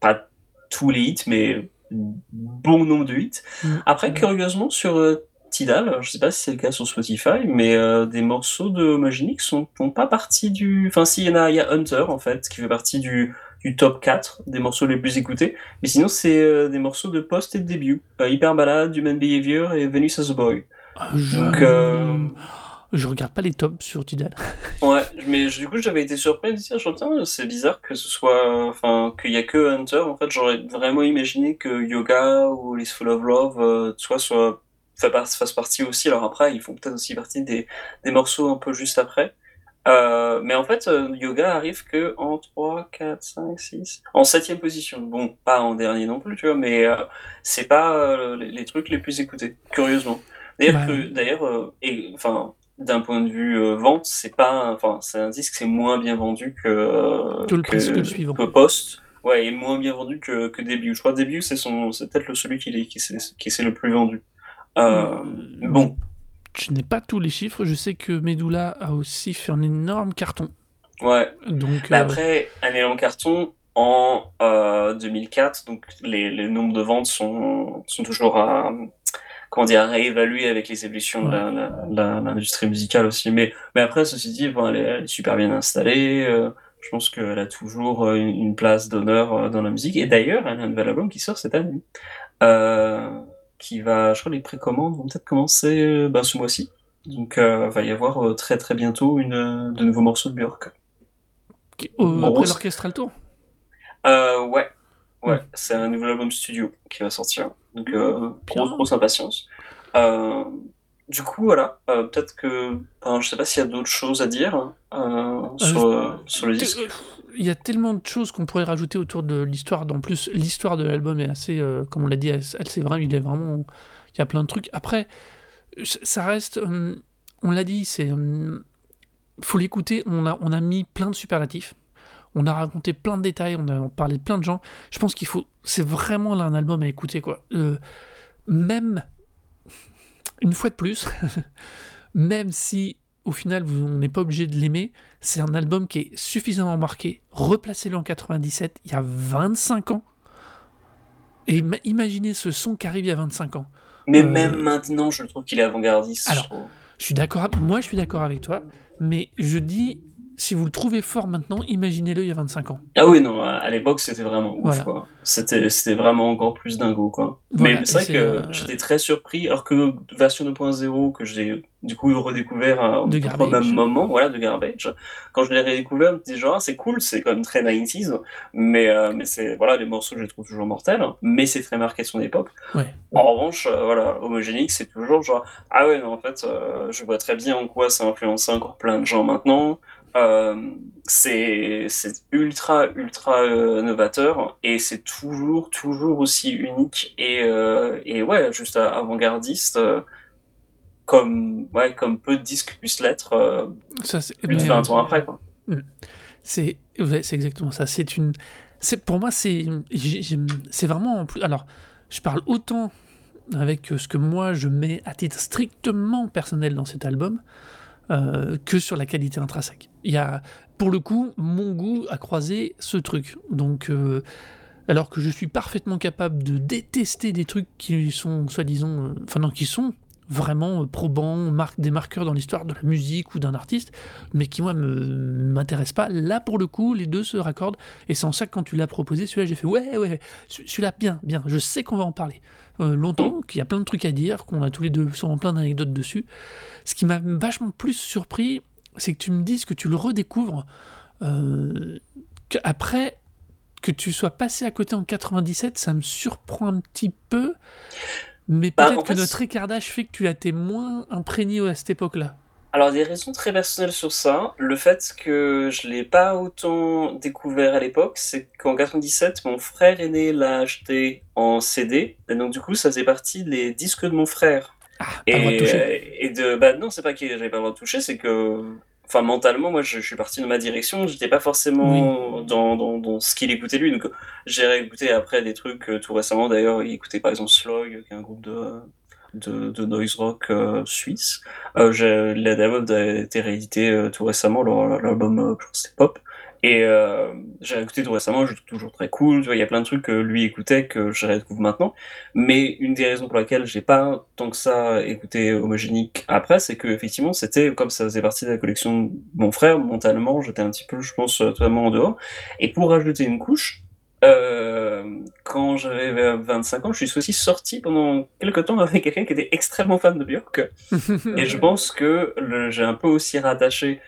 pas tous les hits, mais bon nombre de hits. Mm. Après, curieusement, sur euh, Tidal, je sais pas si c'est le cas sur Spotify, mais euh, des morceaux de Homogenic sont, font pas partie du. Enfin, si, il y en a, il y a Hunter, en fait, qui fait partie du, du top 4 des morceaux les plus écoutés. Mais sinon, c'est euh, des morceaux de post et de début. Euh, Hyper Ballade, Human Behavior et Venus as a Boy. Ah, Je... Donc, euh, je regarde pas les tops sur Tidal. <laughs> Ouais, mais du coup, j'avais été surpris de dire, Tiens, c'est bizarre que ce soit, enfin, qu'il y a que Hunter. En fait, j'aurais vraiment imaginé que Yoga ou Les Full of Love, euh, soit, soit, fa- par- fassent partie aussi. Alors après, ils font peut-être aussi partie des, des morceaux un peu juste après. Euh, mais en fait, euh, Yoga arrive que en 3, 4, 5, 6, en septième position. Bon, pas en dernier non plus, tu vois, mais euh, c'est pas euh, les, trucs les plus écoutés, curieusement. D'ailleurs, Bah, d'ailleurs, euh, enfin, d'un point de vue euh, vente, c'est pas, enfin, c'est un disque c'est moins bien vendu que euh, Que le que suivant. que Post. Ouais, et moins bien vendu que, que Début. Je crois que Début, c'est son, c'est peut-être le celui qui qui s'est, qui s'est le plus vendu. Euh, bon, Je n'ai pas tous les chiffres. Je sais que Medula a aussi fait un énorme carton. ouais. Donc, Mais euh, après, un élan carton en euh, 2004, donc les, les nombres de ventes sont, sont toujours à, comment dire, à réévaluer avec les évolutions de l'industrie musicale aussi. Mais, mais après, ceci dit, bon, elle, est, elle est super bien installée. euh, je pense qu'elle a toujours euh, une, une place d'honneur euh, dans la musique. Et d'ailleurs, elle a un nouvel album qui sort cette année. Euh, qui va, je crois, les précommandes vont peut-être commencer euh, ben, ce mois-ci. Donc, euh, va y avoir euh, très très bientôt une, de nouveaux morceaux de Björk. euh, Bon, après l'orchestral tour. Ouais, ouais, Ouais. c'est un nouvel album studio qui va sortir. Donc, Bien. grosse, grosse impatience. Euh, du coup, voilà, euh, peut-être que, enfin, je sais pas s'il y a d'autres choses à dire euh, sur, euh, sur le disque. Il y a tellement de choses qu'on pourrait rajouter autour de l'histoire. En plus, l'histoire de l'album est assez, euh, comme on l'a dit, elle, c'est vrai, il est vraiment, il y a plein de trucs. Après, ça reste, hum, on l'a dit, c'est, hum, faut l'écouter. On a, on a mis plein de superlatifs. On a raconté plein de détails. On a parlé de plein de gens. Je pense qu'il faut, c'est vraiment là un album à écouter quoi. Euh, même une fois de plus, <laughs> même si au final vous- on n'est pas obligé de l'aimer, c'est un album qui est suffisamment marqué. Replacez-le en 97, il y a 25 ans. Et ima- imaginez ce son qui arrive il y a 25 ans. Mais euh, même maintenant, je trouve qu'il est avant-gardiste. Alors, je suis d'accord, moi je suis d'accord avec toi, mais je dis, si vous le trouvez fort maintenant, imaginez-le il y a 25 ans. Ah oui, non, à l'époque, c'était vraiment ouf, Voilà. quoi. C'était, c'était vraiment encore plus dingo, quoi. Voilà, Mais c'est vrai que euh, j'étais très surpris, alors que version 2.0, que j'ai du coup redécouvert près au même moment, voilà, de Garbage, quand je l'ai redécouvert, je me genre, ah, c'est cool, c'est quand même très 90s, mais, euh, mais c'est, voilà, les morceaux, je les trouve toujours mortels, mais c'est très marqué son époque. Ouais. En revanche, euh, voilà, homogénique, c'est toujours genre, ah ouais, non, en fait, euh, je vois très bien en quoi ça a influencé encore plein de gens maintenant. Euh, c'est ultra, ultra euh, novateur et c'est toujours, toujours aussi unique et, euh, et ouais, juste avant-gardiste, euh, comme, ouais, comme peu de disques puissent l'être euh, plus de mais, 20 euh, ans après. Quoi. C'est ouais, c'est exactement ça. C'est une, c'est pour moi c'est, vraiment. Alors, je parle autant avec euh, ce que moi je mets à titre strictement personnel dans cet album euh, que sur la qualité intrinsèque. Il y a, pour le coup, mon goût a croisé ce truc. Donc, euh, alors que je suis parfaitement capable de détester des trucs qui sont soi-disant, euh, enfin non, qui sont vraiment probants, des marqueurs dans l'histoire de la musique ou d'un artiste, mais qui moi me m'intéressent pas. Là pour le coup, les deux se raccordent, et c'est en ça que quand tu l'as proposé, celui-là j'ai fait ouais ouais, ce- celui-là bien bien. Je sais qu'on va en parler euh, longtemps, qu'il y a plein de trucs à dire, qu'on a tous les deux sûrement plein d'anecdotes dessus. Ce qui m'a vachement plus surpris, c'est que tu me dises que tu le redécouvres euh, après que tu sois passé à côté en 97, ça me surprend un petit peu. Mais Bah, peut-être que fait, notre écartage fait que tu as été moins imprégné à cette époque-là. Alors, des raisons très personnelles sur ça. Le fait que je l'ai pas autant découvert à l'époque, c'est qu'en 97, mon frère aîné l'a acheté en CD. Et donc, du coup, ça faisait partie des disques de mon frère. Ah, pas le droit de Et, toucher. euh, et de. Bah, non, c'est pas que j'avais pas le droit de toucher, c'est que. Enfin, mentalement, moi, je, je suis parti dans ma direction. J'étais pas forcément dans, dans, dans ce qu'il écoutait lui. Donc, j'ai réécouté après des trucs euh, tout récemment. D'ailleurs, il écoutait par exemple Slog, qui est un groupe de, de, de noise rock euh, suisse. Euh, L'album a été réédité euh, tout récemment, l'album, je que c'était Pop. Et euh, j'ai écouté tout récemment, je trouve toujours très cool. Tu vois, il y a plein de trucs que lui écoutait que je redécouvre maintenant. Mais une des raisons pour laquelle j'ai pas tant que ça écouté Homogénique après, c'est que effectivement, c'était comme ça faisait partie de la collection de mon frère, mentalement, j'étais un petit peu, je pense, totalement en dehors. Et pour rajouter une couche, euh, quand j'avais 25 ans, je suis aussi sorti pendant quelques temps avec quelqu'un qui était extrêmement fan de Björk. <laughs> Et je pense que j'ai un peu aussi rattaché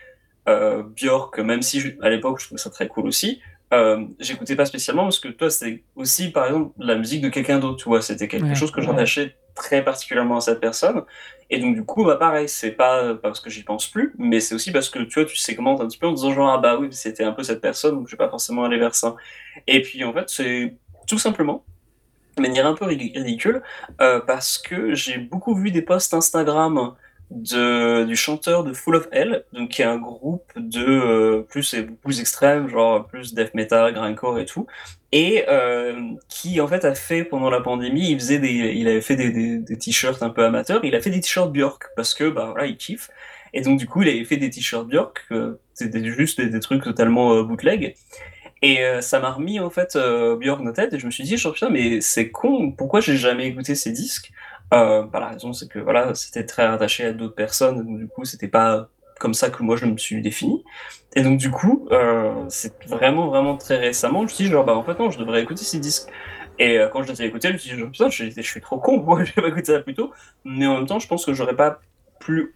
euh, Björk, même si je- à l'époque je trouvais ça très cool aussi. Euh, j'écoutais pas spécialement parce que toi c'était aussi par exemple la musique de quelqu'un d'autre, tu vois, c'était quelque Ouais, chose que ouais. rattachais très particulièrement à cette personne. Et donc du coup, bah pareil, c'est pas parce que j'y pense plus, mais c'est aussi parce que tu vois, tu segmentes un petit peu en disant genre ah bah oui, c'était un peu cette personne, donc je vais pas forcément aller vers ça. Et puis en fait, c'est tout simplement de manière un peu ri- ridicule euh, parce que j'ai beaucoup vu des posts Instagram de, du chanteur de Full of Hell, donc qui est un groupe de euh, plus et plus extrême, genre plus death metal, grindcore et tout, et euh, qui en fait a fait pendant la pandémie, il faisait des, il avait fait des, des, t-shirts un peu amateurs, il a fait des t-shirts Björk parce que bah voilà il kiffe, et donc du coup il avait fait des t-shirts Björk, euh, c'était juste des, trucs totalement euh, bootleg, et euh, ça m'a remis en fait euh, Björk dans la tête et je me suis dit genre putain mais c'est con pourquoi j'ai jamais écouté ces disques? Euh, bah, la raison c'est que voilà c'était très rattaché à d'autres personnes donc du coup c'était pas comme ça que moi je me suis défini et donc du coup euh, c'est vraiment vraiment très récemment je me suis dit genre bah en fait non je devrais écouter ces disques et euh, quand je les ai écoutés je me suis dit genre, putain je, je suis trop con <laughs> pourquoi j'ai pas écouté ça plus tôt mais en même temps je pense que j'aurais pas plus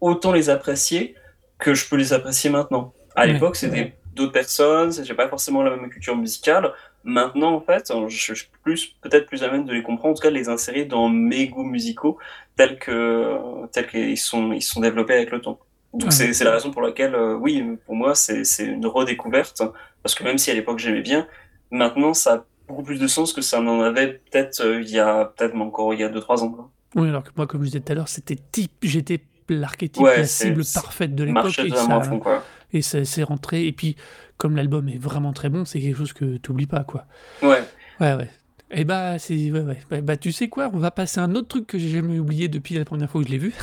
autant les apprécier que je peux les apprécier maintenant. À Ouais. l'époque, c'était d'autres personnes, j'ai pas forcément la même culture musicale. Maintenant, en fait, je, suis plus, peut-être plus à même de les comprendre, en tout cas de les insérer dans mes goûts musicaux tels que, tels qu'ils sont, ils sont développés avec le temps. Donc Ouais. c'est, la raison pour laquelle, euh, oui, pour moi, c'est, une redécouverte, parce que même si à l'époque j'aimais bien, maintenant ça a beaucoup plus de sens que ça n'en avait peut-être euh, il y a, peut-être encore il y a 2-3 ans. quoi. Oui, alors que moi, comme je disais tout à l'heure, c'était type, j'étais l'archétype, Ouais, la cible parfaite de l'époque. Et ça, fond, quoi. et ça s'est rentré. Et puis, comme l'album est vraiment très bon, c'est quelque chose que tu n'oublies pas, quoi. Ouais. Ouais, ouais. Et bah, c'est. Ouais, ouais. Bah, bah, tu sais quoi, on va passer à un autre truc que j'ai jamais oublié depuis la première fois que je l'ai vu.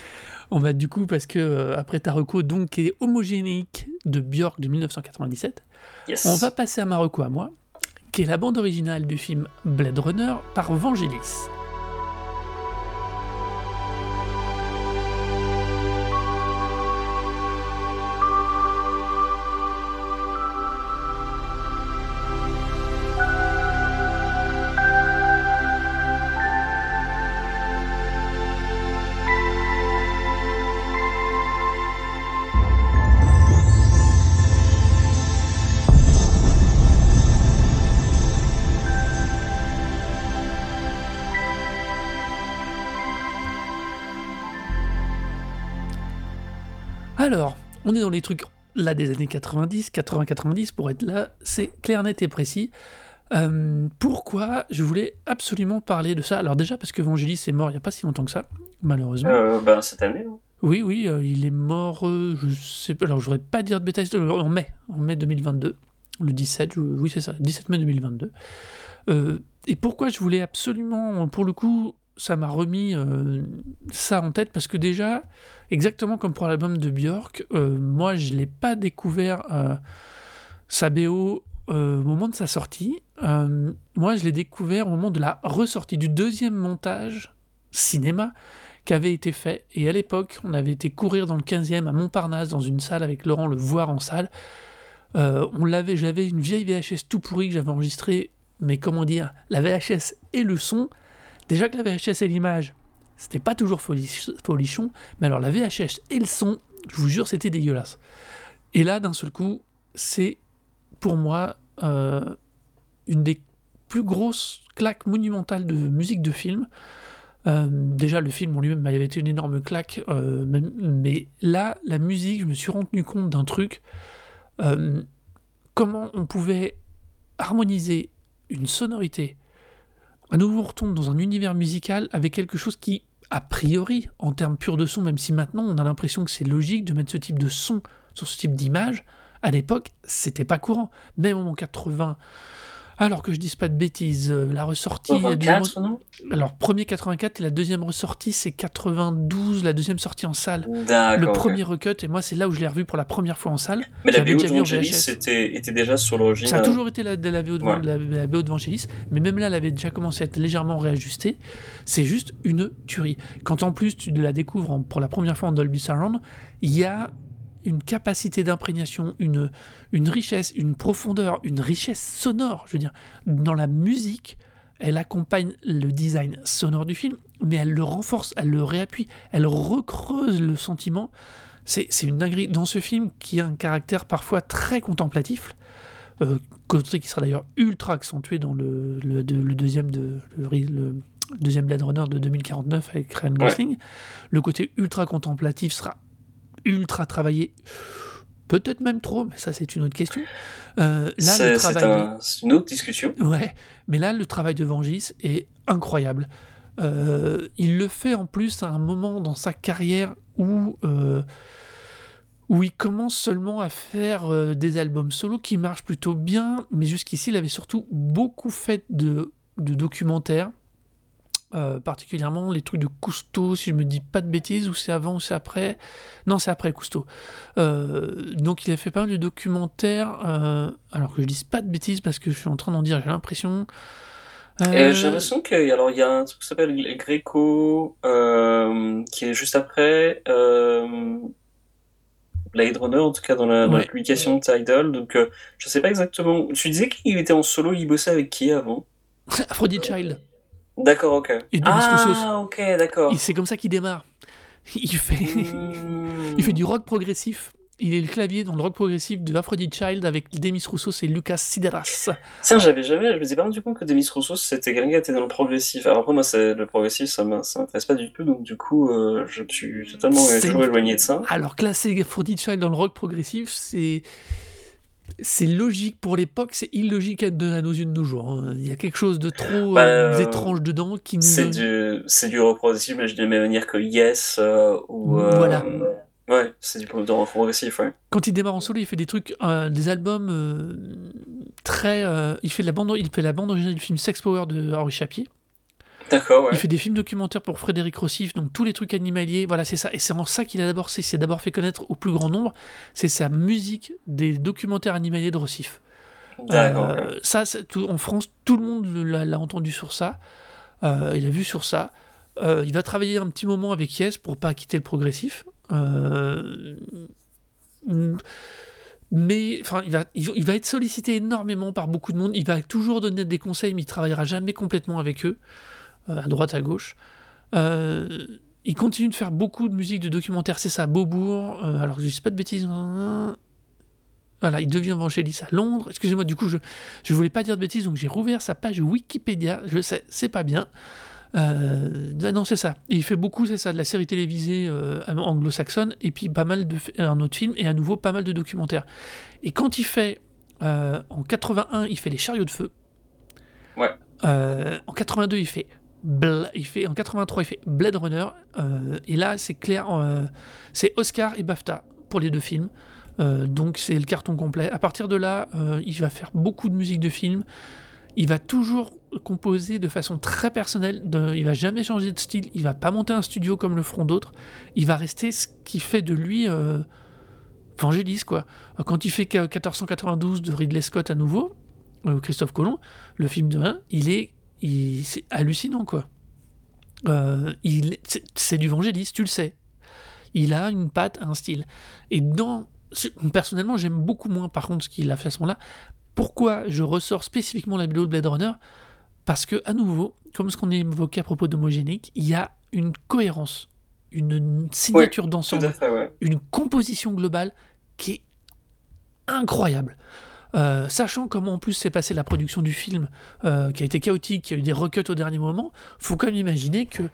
<laughs> on va du coup, parce que euh, après ta reco, donc, qui est homogénique de Björk de 1997, Yes. on va passer à ma reco à moi, qui est la bande originale du film Blade Runner par Vangelis. Alors, on est dans les trucs là des années 90, 80-90 pour être là, c'est clair, net et précis. Euh, pourquoi je voulais absolument parler de ça? Alors déjà parce que Vangelis est mort il n'y a pas si longtemps que ça, malheureusement. Euh, ben, cette année. hein. Oui, oui, euh, il est mort, euh, je sais pas, alors je voudrais pas dire de bêtises, en mai, en mai 2022, le 17, je- oui c'est ça, 17 mai 2022. Euh, et pourquoi je voulais absolument, pour le coup, ça m'a remis ça en tête, parce que déjà, exactement comme pour l'album de Björk, euh, moi je l'ai pas découvert euh, sa BO euh, au moment de sa sortie, Euh, moi je l'ai découvert au moment de la ressortie du deuxième montage cinéma qui avait été fait. Et à l'époque, on avait été courir dans le 15e à Montparnasse, dans une salle avec Laurent, le voir en salle. On l'avait, j'avais une vieille VHS tout pourrie que j'avais enregistrée, mais comment dire, la VHS et le son. Déjà que la VHS et l'image, c'était pas toujours folich- folichon, mais alors la VHS et le son, je vous jure, c'était dégueulasse. Et là, d'un seul coup, c'est pour moi euh, une des plus grosses claques monumentales de musique de film. Euh, déjà, le film en lui-même m'avait été une énorme claque, euh, mais là, la musique, je me suis rendu compte d'un truc. comment on pouvait harmoniser une sonorité. À nouveau, on dans un univers musical avec quelque chose qui, a priori, en termes purs de son, même si maintenant on a l'impression que c'est logique de mettre ce type de son sur ce type d'image, à l'époque, c'était pas courant. Même en 80, alors que je dise pas de bêtises, euh, la ressortie. la deuxième- 84, non? Alors, premier 84 et la deuxième ressortie, c'est 92, la deuxième sortie en salle. D'accord. Le premier recut, et moi, c'est là où je l'ai revu pour la première fois en salle. Mais la BO de Vangelis était, était déjà sur l'origine. Ça a euh, toujours été la, la, de, Ouais. la, la VO de Vangelis, mais même là, elle avait déjà commencé à être légèrement réajustée. C'est juste une tuerie. Quand en plus tu la découvres pour la première fois en Dolby Surround, il y a une capacité d'imprégnation, une, une richesse, une profondeur, une richesse sonore. Je veux dire, dans la musique, elle accompagne le design sonore du film, mais elle le renforce, elle le réappuie, elle recreuse le sentiment. C'est une dinguerie. Dans ce film qui a un caractère parfois très contemplatif, euh, côté qui sera d'ailleurs ultra accentué dans le, le, de- le deuxième de le, ri- le deuxième Blade Runner de 2049 avec Ryan Gosling. Le côté ultra contemplatif sera ultra travaillé, peut-être même trop, mais ça c'est une autre question. Euh, là, le C'est c'est travail, un- une autre discussion. ouais, mais là le travail de Vangis est incroyable. Euh, il le fait en plus à un moment dans sa carrière où euh, où il commence seulement à faire euh, des albums solo qui marchent plutôt bien, mais jusqu'ici, il avait surtout beaucoup fait de, de documentaires, euh, particulièrement les trucs de Cousteau, si je me dis pas de bêtises, ou c'est avant ou c'est après. Non, c'est après Cousteau. Euh, donc il a fait pas mal de documentaires, euh, alors que je dise pas de bêtises parce que je suis en train d'en dire, j'ai l'impression. J'ai l'impression qu'il alors, il y a un truc qui s'appelle Greco, euh, qui est juste après Blade Runner, en tout cas dans la, dans la publication Tidal. Donc, je sais pas exactement. Tu disais qu'il était en solo, il bossait avec qui avant? <laughs> Aphrodite Child. D'accord, ok. Et Roussos. Ah, ok, d'accord. Et C'est comme ça qu'il démarre. Il fait. Hmm. Il fait du rock progressif. Il est le clavier dans le rock progressif de Aphrodite Child avec Demis Roussos et Lucas Sideras. Tiens, j'avais jamais, je me suis pas rendu compte que Demis Roussos c'était quelqu'un qui était dans le progressif. Alors après, moi, c'est le progressif, ça m'in- ça m'intéresse pas du tout, donc du coup, euh, je suis totalement toujours éloigné de ça. Alors classer Aphrodite Child dans le rock progressif, c'est c'est logique pour l'époque, c'est illogique à, de- à nos yeux de nos jours. hein. Il y a quelque chose de trop Bah, euh, euh, étrange dedans qui nous C'est du, c'est du progressif, mais je de la même manière que Yes euh, ou. euh, Voilà. Ouais, c'est du progressif, ouais. Quand il démarre en solo, il fait des trucs, euh, des albums euh, très. euh, il fait la bande, il fait la bande originale du film Sex Power de Henri Chapier. D'accord, ouais. Il fait des films documentaires pour Frédéric Rossif, donc tous les trucs animaliers, voilà, c'est ça. Et c'est en ça qu'il a d'abord, c'est d'abord fait connaître au plus grand nombre, c'est sa musique des documentaires animaliers de Rossif. D'accord, Euh. Ça, tout- en France, tout le monde l'a entendu sur ça. Euh, il a vu sur ça. Euh, il va travailler un petit moment avec Yes pour pas quitter le progressif. Euh, mais enfin, il va, il, il va être sollicité énormément par beaucoup de monde. Il va toujours donner des conseils, mais il travaillera jamais complètement avec eux, à droite, à gauche. Euh, il continue de faire beaucoup de musique de documentaire, c'est ça, Beaubourg. euh, alors, je dis pas de bêtises. Voilà, il devient évangéliste à Londres. Excusez-moi, du coup, je je voulais pas dire de bêtises, donc j'ai rouvert sa page Wikipédia. Je sais, c'est pas bien. Euh, ah non, c'est ça. Et il fait beaucoup, c'est ça, de la série télévisée euh, anglo-saxonne, et puis pas mal de un autre film, et à nouveau pas mal de documentaires. Et quand il fait euh, en 81, il fait les chariots de feu. Ouais. Euh, en 82, il fait Il fait en 83, il fait Blade Runner. euh, et là, c'est clair, euh, c'est Oscar et BAFTA pour les deux films. Euh, donc c'est le carton complet. À partir de là, il va faire beaucoup de musique de film. Il va toujours composer de façon très personnelle. De, il va jamais changer de style. Il va pas monter un studio comme le feront d'autres. Il va rester ce qui fait de lui Vangelis quoi. Quand il fait 1492 de Ridley Scott à nouveau, Christophe Colomb, le film de 1, il est, c'est hallucinant quoi. Euh, il, c'est, du Vangelis, tu le sais. Il a une patte, un style. Et dans personnellement, j'aime beaucoup moins par contre ce qu'il a fait à ce moment-là. Pourquoi je ressors spécifiquement la vidéo de Blade Runner? Parce que, à nouveau, comme ce qu'on évoquait à propos d'homogénique, il y a une cohérence, une signature d'ensemble, ouais. une composition globale qui est incroyable. Euh, sachant comment en plus s'est passée la production du film, euh, qui a été chaotique, qui a eu des recuts au dernier moment, faut quand même imaginer que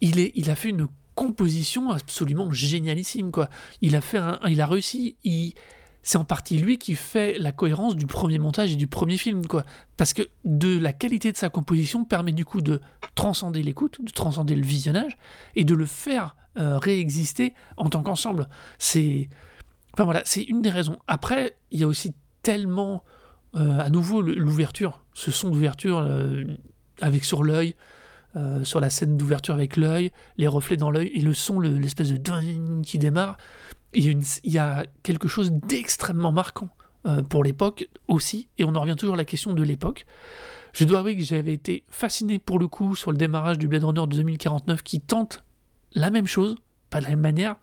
il, a fait une composition absolument génialissime. Quoi. Il, a fait un- il a réussi, c'est en partie lui qui fait la cohérence du premier montage et du premier film. Quoi. Parce que de la qualité de sa composition permet du coup de transcender l'écoute, de transcender le visionnage et de le faire euh, réexister en tant qu'ensemble. C'est enfin, voilà, c'est une des raisons. Après, il y a aussi tellement, euh, à nouveau, l'ouverture, ce son d'ouverture euh, avec sur l'œil, euh, sur la scène d'ouverture avec l'œil, les reflets dans l'œil et le son, le- l'espèce de ding qui démarre. Il y a, quelque chose d'extrêmement marquant pour l'époque aussi, et on en revient toujours à la question de l'époque. Je dois avouer que j'avais été fasciné pour le coup sur le démarrage du Blade Runner de 2049 qui tente la même chose, pas de la même manière,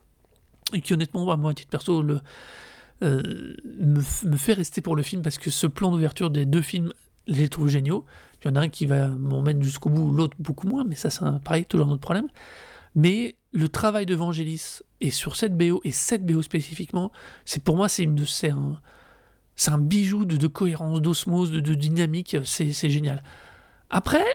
et qui honnêtement, à moi, à titre perso, le, euh, me, fait rester pour le film parce que ce plan d'ouverture des deux films, je les trouve géniaux. Il y en a un qui va m'emmèner jusqu'au bout, l'autre beaucoup moins, mais ça, c'est pareil, toujours notre problème. Mais le travail de Vangelis et sur cette BO, et cette BO spécifiquement, c'est pour moi, c'est une un, c'est un bijou de, cohérence, d'osmose, de, dynamique, c'est c'est génial. Après,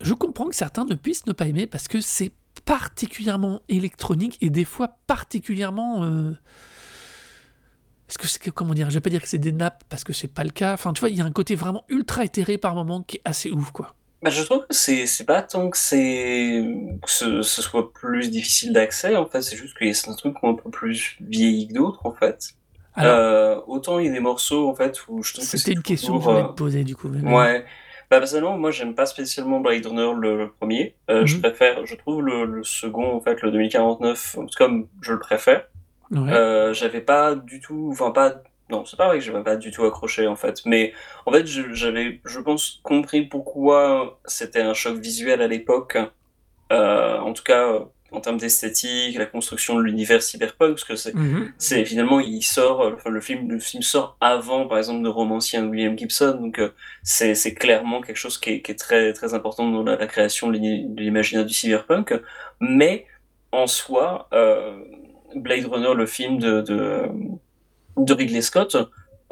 je comprends que certains ne puissent ne pas aimer parce que c'est particulièrement électronique et des fois particulièrement. euh, Est-ce que c'est que- comment dire Je vais pas dire que c'est des nappes parce que c'est pas le cas. Enfin, tu vois, il y a un côté vraiment ultra éthéré par moment qui est assez ouf, quoi. Bah, je trouve que c'est pas tant que c'est que ce, ce soit plus difficile d'accès en fait, c'est juste qu'il y a certains trucs qui ont un peu plus vieilli que d'autres en fait. Alors, Euh, autant il y a des morceaux en fait où je trouve que c'était une question que toujours, voulais euh, te poser du coup. Ouais. Bah, personnellement, moi, j'aime pas spécialement Blade Runner le, le premier. Euh, Je Mhm. préfère, je trouve le, le second, en fait, le 2049, en tout cas, je le préfère. Ouais. Euh, j'avais pas du tout, enfin, pas, non, c'est pas vrai que j'avais pas du tout accroché, en fait. Mais, en fait, j'avais, je pense, compris pourquoi c'était un choc visuel à l'époque. Euh, en tout cas, en termes d'esthétique, la construction de l'univers cyberpunk, parce que c'est, Mhm. c'est finalement il sort enfin le film le film sort avant par exemple de romancier de William Gibson donc euh, c'est c'est clairement quelque chose qui est, qui est très très important dans la, la création de l'imaginaire du cyberpunk mais en soi euh, Blade Runner le film de de, de Ridley Scott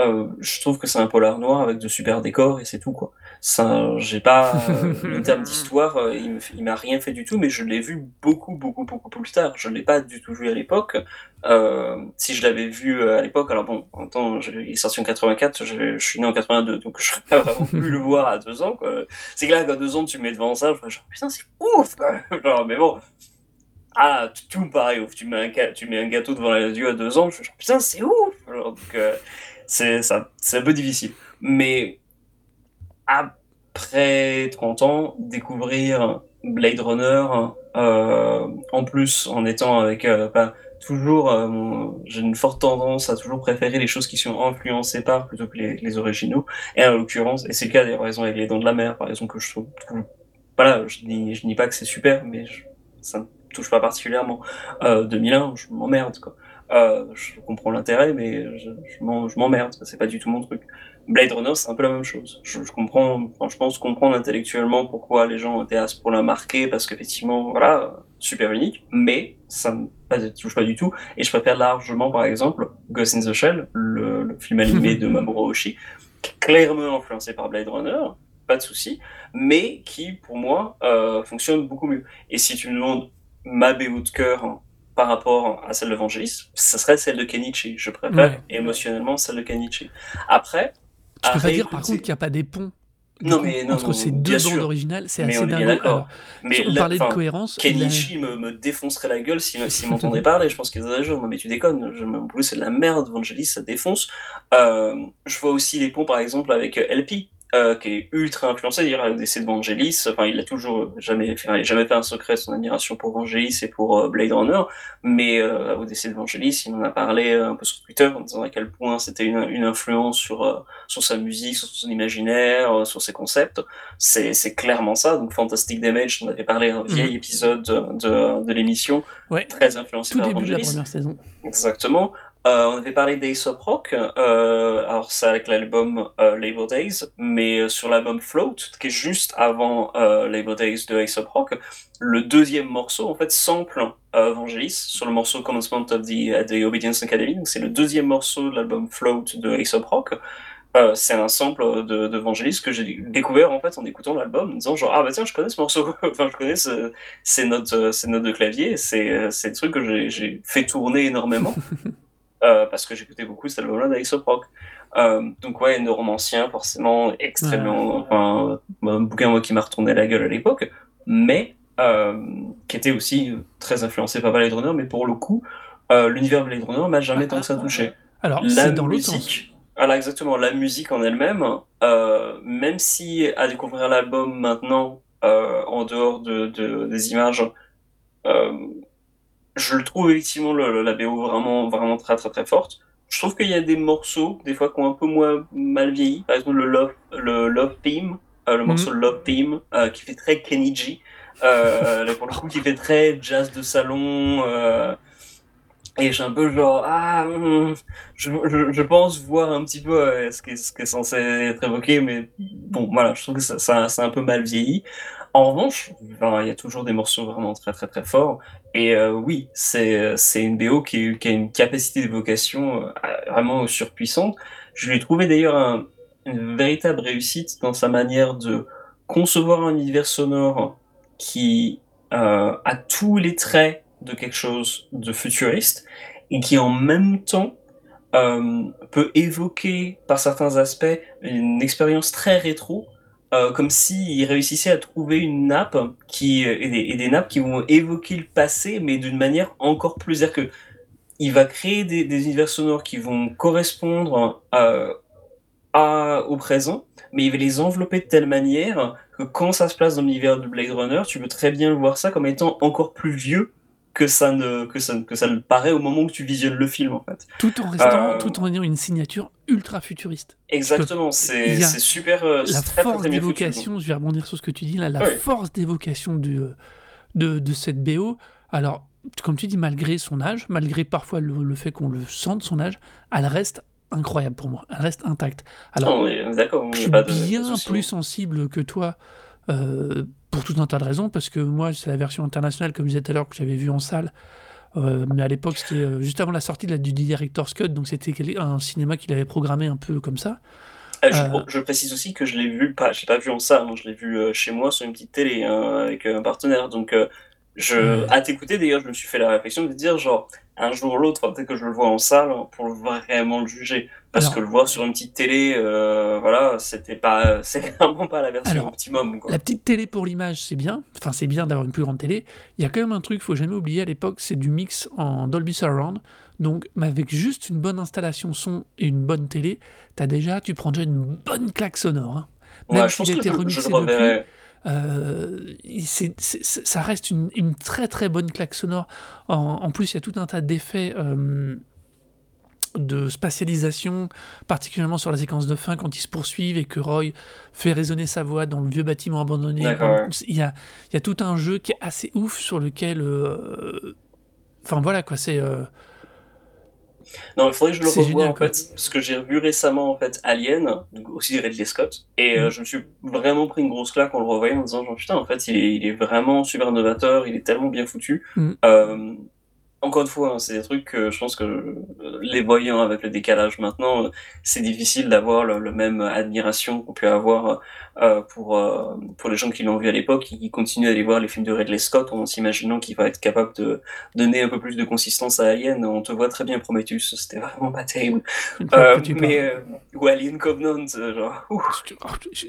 euh, je trouve que c'est un polar noir avec de super décors et c'est tout quoi ça j'ai pas euh, en termes <laughs> d'histoire euh, il me m'a rien fait du tout mais je l'ai vu beaucoup beaucoup beaucoup plus tard je l'ai pas du tout vu à l'époque euh, si je l'avais vu à l'époque, alors bon, en temps, il est sorti en 84, je, je suis né en 82, donc je n'aurais pas vraiment pu le voir à deux ans. C'est que là, à deux ans, tu me mets devant ça, je fais genre, putain, c'est ouf quoi. <laughs> Genre, mais bon, ah, tout- me paraît ouf. Tu mets un, gâteau devant les yeux à deux ans, je fais genre, putain, c'est ouf donc, euh, c'est un peu difficile. Mais après 30 ans, découvrir Blade Runner, euh, en plus en étant avec euh, toujours, j'ai une forte tendance à toujours préférer les choses qui sont influencées par plutôt que les, originaux. Et en l'occurrence, et c'est le cas d'ailleurs, par exemple avec les Dents de la Mer, par exemple que je trouve, voilà, je dis, je dis pas que c'est super, mais ça touche pas particulièrement. Euh, 2001, je m'emmerde quoi. Euh, je comprends l'intérêt, mais je, je m'emmerde, c'est pas du tout mon truc. Blade Runner, c'est un peu la même chose. Je, je comprends, enfin, je pense comprendre intellectuellement pourquoi les gens étaient à ce point-là marqués, parce qu'effectivement, voilà, super unique, mais ça me pas, touche pas du tout. Et je préfère largement, par exemple, Ghost in the Shell, le, le film animé <laughs> de Mamoru Oshii, clairement influencé par Blade Runner, pas de souci, mais qui, pour moi, euh, fonctionne beaucoup mieux. Et si tu me demandes ma BO de cœur hein, par rapport à celle de Vangelis, ce serait celle de Kenichi. Je préfère Ouais. émotionnellement celle de Kenichi. Après, Tu peux pas dire par contre qu'il n'y a pas des ponts Non, coup, mais non, entre non, ces deux bandes originales, c'est assez on. Alors, mais on là, parlait de cohérence. Kenichi me, me défoncerait la gueule s'il <laughs> s'il m'entendait parler. Je pense qu'il dirait genre, non mais tu déconnes, je, en plus c'est de la merde, Vangelis, ça défonce. Euh, je vois aussi les ponts par exemple avec euh, LP, euh, qui est ultra influencé, dire le décès de Vangelis. Enfin, il a toujours jamais fait, jamais fait un secret de son admiration pour Vangelis et pour euh, Blade Runner, mais euh, au décès de Vangelis, il en a parlé euh, un peu sur Twitter en disant à quel point c'était une, une influence sur euh, sur sa musique, sur son imaginaire, euh, sur ses concepts. C'est c'est clairement ça. Donc Fantastic Damage, on avait parlé un vieil Mhm. épisode de, de, de l'émission, Ouais. très influencé Tout par début de la Vangelis. première saison. Exactement. Euh, on avait parlé d'Aesop Rock, euh, alors c'est avec l'album euh, Labor Days, mais euh, sur l'album Float, qui est juste avant Labor Days de Aesop Rock, le deuxième morceau en fait sample Vangelis sur le morceau Commencement of the, Obedience Academy, donc c'est le deuxième morceau de l'album Float de Aesop Rock. Euh, c'est un sample de, de Vangelis que j'ai découvert en fait en écoutant l'album, en disant genre ah bah tiens je connais ce morceau, <laughs> enfin je connais ce- ces notes, ces de clavier, c'est des trucs que j'ai fait tourner énormément <laughs> euh, parce que j'écoutais beaucoup cet album-là d'Aesop Rock. Euh, donc ouais, Neuromancien, forcément, extrêmement, enfin, un bouquin moi qui m'a retourné la gueule à l'époque, mais euh, qui était aussi très influencé par Blade Runner, mais pour le coup, euh, l'univers Blade Runner m'a jamais tant que ça touché. Alors, c'est dans musique, voilà exactement, la musique en elle-même, euh, même si à découvrir l'album maintenant, euh, en dehors de, de- des images, euh, je le trouve effectivement le, le- la BO vraiment, vraiment très très très forte. Je trouve qu'il y a des morceaux, des fois, qui ont un peu moins mal vieilli. Par exemple, le Love, le Love Theme, euh, le morceau Love Theme, euh, qui fait très Kenny G. Euh, <laughs> là, pour le coup, qui fait très jazz de salon. et j'ai un peu genre, ah, hum, je, je, je pense voir un petit peu ce, qui est, ce qui est censé être évoqué, mais bon, voilà, je trouve que ça, ça, c'est un peu mal vieilli. En revanche, il y a toujours des morceaux vraiment très très très forts. Et euh, oui, c'est une BO qui, a une capacité d'évocation euh, vraiment surpuissante. Je lui ai trouvé d'ailleurs un- une véritable réussite dans sa manière de concevoir un univers sonore qui euh, a tous les traits de quelque chose de futuriste et qui en même temps peut évoquer par certains aspects une expérience très rétro, euh, comme s'il réussissait à trouver une nappe qui et des, nappes qui vont évoquer le passé, mais d'une manière encore plus, c'est-à-dire que il va créer des, univers sonores qui vont correspondre euh, à, au présent, mais il va les envelopper de telle manière que quand ça se place dans l'univers de Blade Runner, tu peux très bien voir ça comme étant encore plus vieux que ça ne que ça, que ça le paraît au moment où tu visionnes le film en fait. Tout en restant, Euh, tout en ayant une signature ultra futuriste. Exactement, c'est super. euh, La très, force d'évocation, je vais rebondir sur ce que tu dis là, la Oui. force d'évocation du, euh, de, de cette BO. Alors, comme tu dis, malgré son âge, malgré parfois le, le fait qu'on le sente son âge, elle reste incroyable pour moi. Elle reste intacte. Alors, d'accord, je suis de- bien de plus sensible que toi euh, pour tout un tas de raisons, parce que moi, c'est la version internationale, comme je disais tout à l'heure, que j'avais vue en salle. Euh, mais à l'époque, c'était euh, juste avant la sortie de la, du Director's Cut, donc c'était un cinéma qu'il avait programmé un peu comme ça. Euh, je, je précise aussi que je l'ai vu, pas, je l'ai pas vu en salle, hein, je l'ai vu euh, chez moi sur une petite télé hein, avec un partenaire. Donc, je, à t'écouter d'ailleurs, je me suis fait la réflexion de dire genre un jour ou l'autre, peut-être que je le vois en salle hein, pour vraiment le juger, parce Alors- que le voir sur une petite télé, euh, voilà, c'était pas, <laughs> c'est vraiment pas la version Alors, optimum. Quoi. La petite télé pour l'image, c'est bien. Enfin, c'est bien d'avoir une plus grande télé. Il y a quand même un truc, faut jamais oublier à l'époque, c'est du mix en Dolby Surround. Donc, avec juste une bonne installation son et une bonne télé, t'as déjà, tu prends déjà une bonne claque sonore. hein. Ouais, même je s'il pense que été je, je remixé reverrai. Euh, c'est- c'est- c'est- ça reste une, une très très bonne claque sonore. En, en plus, il y a tout un tas d'effets euh, de spatialisation, particulièrement sur la séquence de fin quand ils se poursuivent et que Roy fait résonner sa voix dans le vieux bâtiment abandonné. Il y a, il y a tout un jeu qui est assez ouf sur lequel. euh, Enfin voilà quoi, c'est. euh, Non, il faudrait que je le revoie génial, en quoi. fait, parce que j'ai revu récemment en fait Alien, aussi Ridley Scott, et euh, Mhm. je me suis vraiment pris une grosse claque en le revoyant en disant genre putain en fait il est, il est vraiment super novateur, il est tellement bien foutu. Euh, encore une fois, hein, c'est des trucs que je pense que euh, les voyant avec le décalage maintenant, euh, c'est difficile d'avoir le, le même admiration qu'on peut avoir euh, pour euh, pour les gens qui l'ont vu à l'époque et qui continuent à aller voir les films de Ridley Scott en s'imaginant qu'il va être capable de donner un peu plus de consistance à Alien. On te voit très bien Prometheus, c'était vraiment pas terrible. Euh, mais ou Alien Covenant, genre,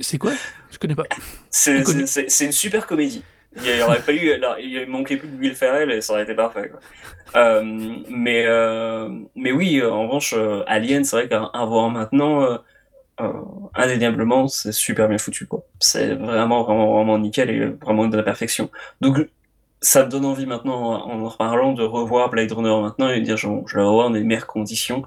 C'est quoi Je connais pas. c'est une super comédie. Il aurait là, il manquait plus que Will Ferrell et ça aurait été parfait. Euh, mais euh, mais oui, euh, en revanche, Alien, c'est vrai qu'à voir maintenant, indéniablement, c'est super bien foutu. quoi. C'est vraiment vraiment vraiment nickel et vraiment de la perfection. Donc ça me donne envie maintenant, en en reparlant, de revoir Blade Runner maintenant et de dire, je vais le revoir dans les meilleures conditions.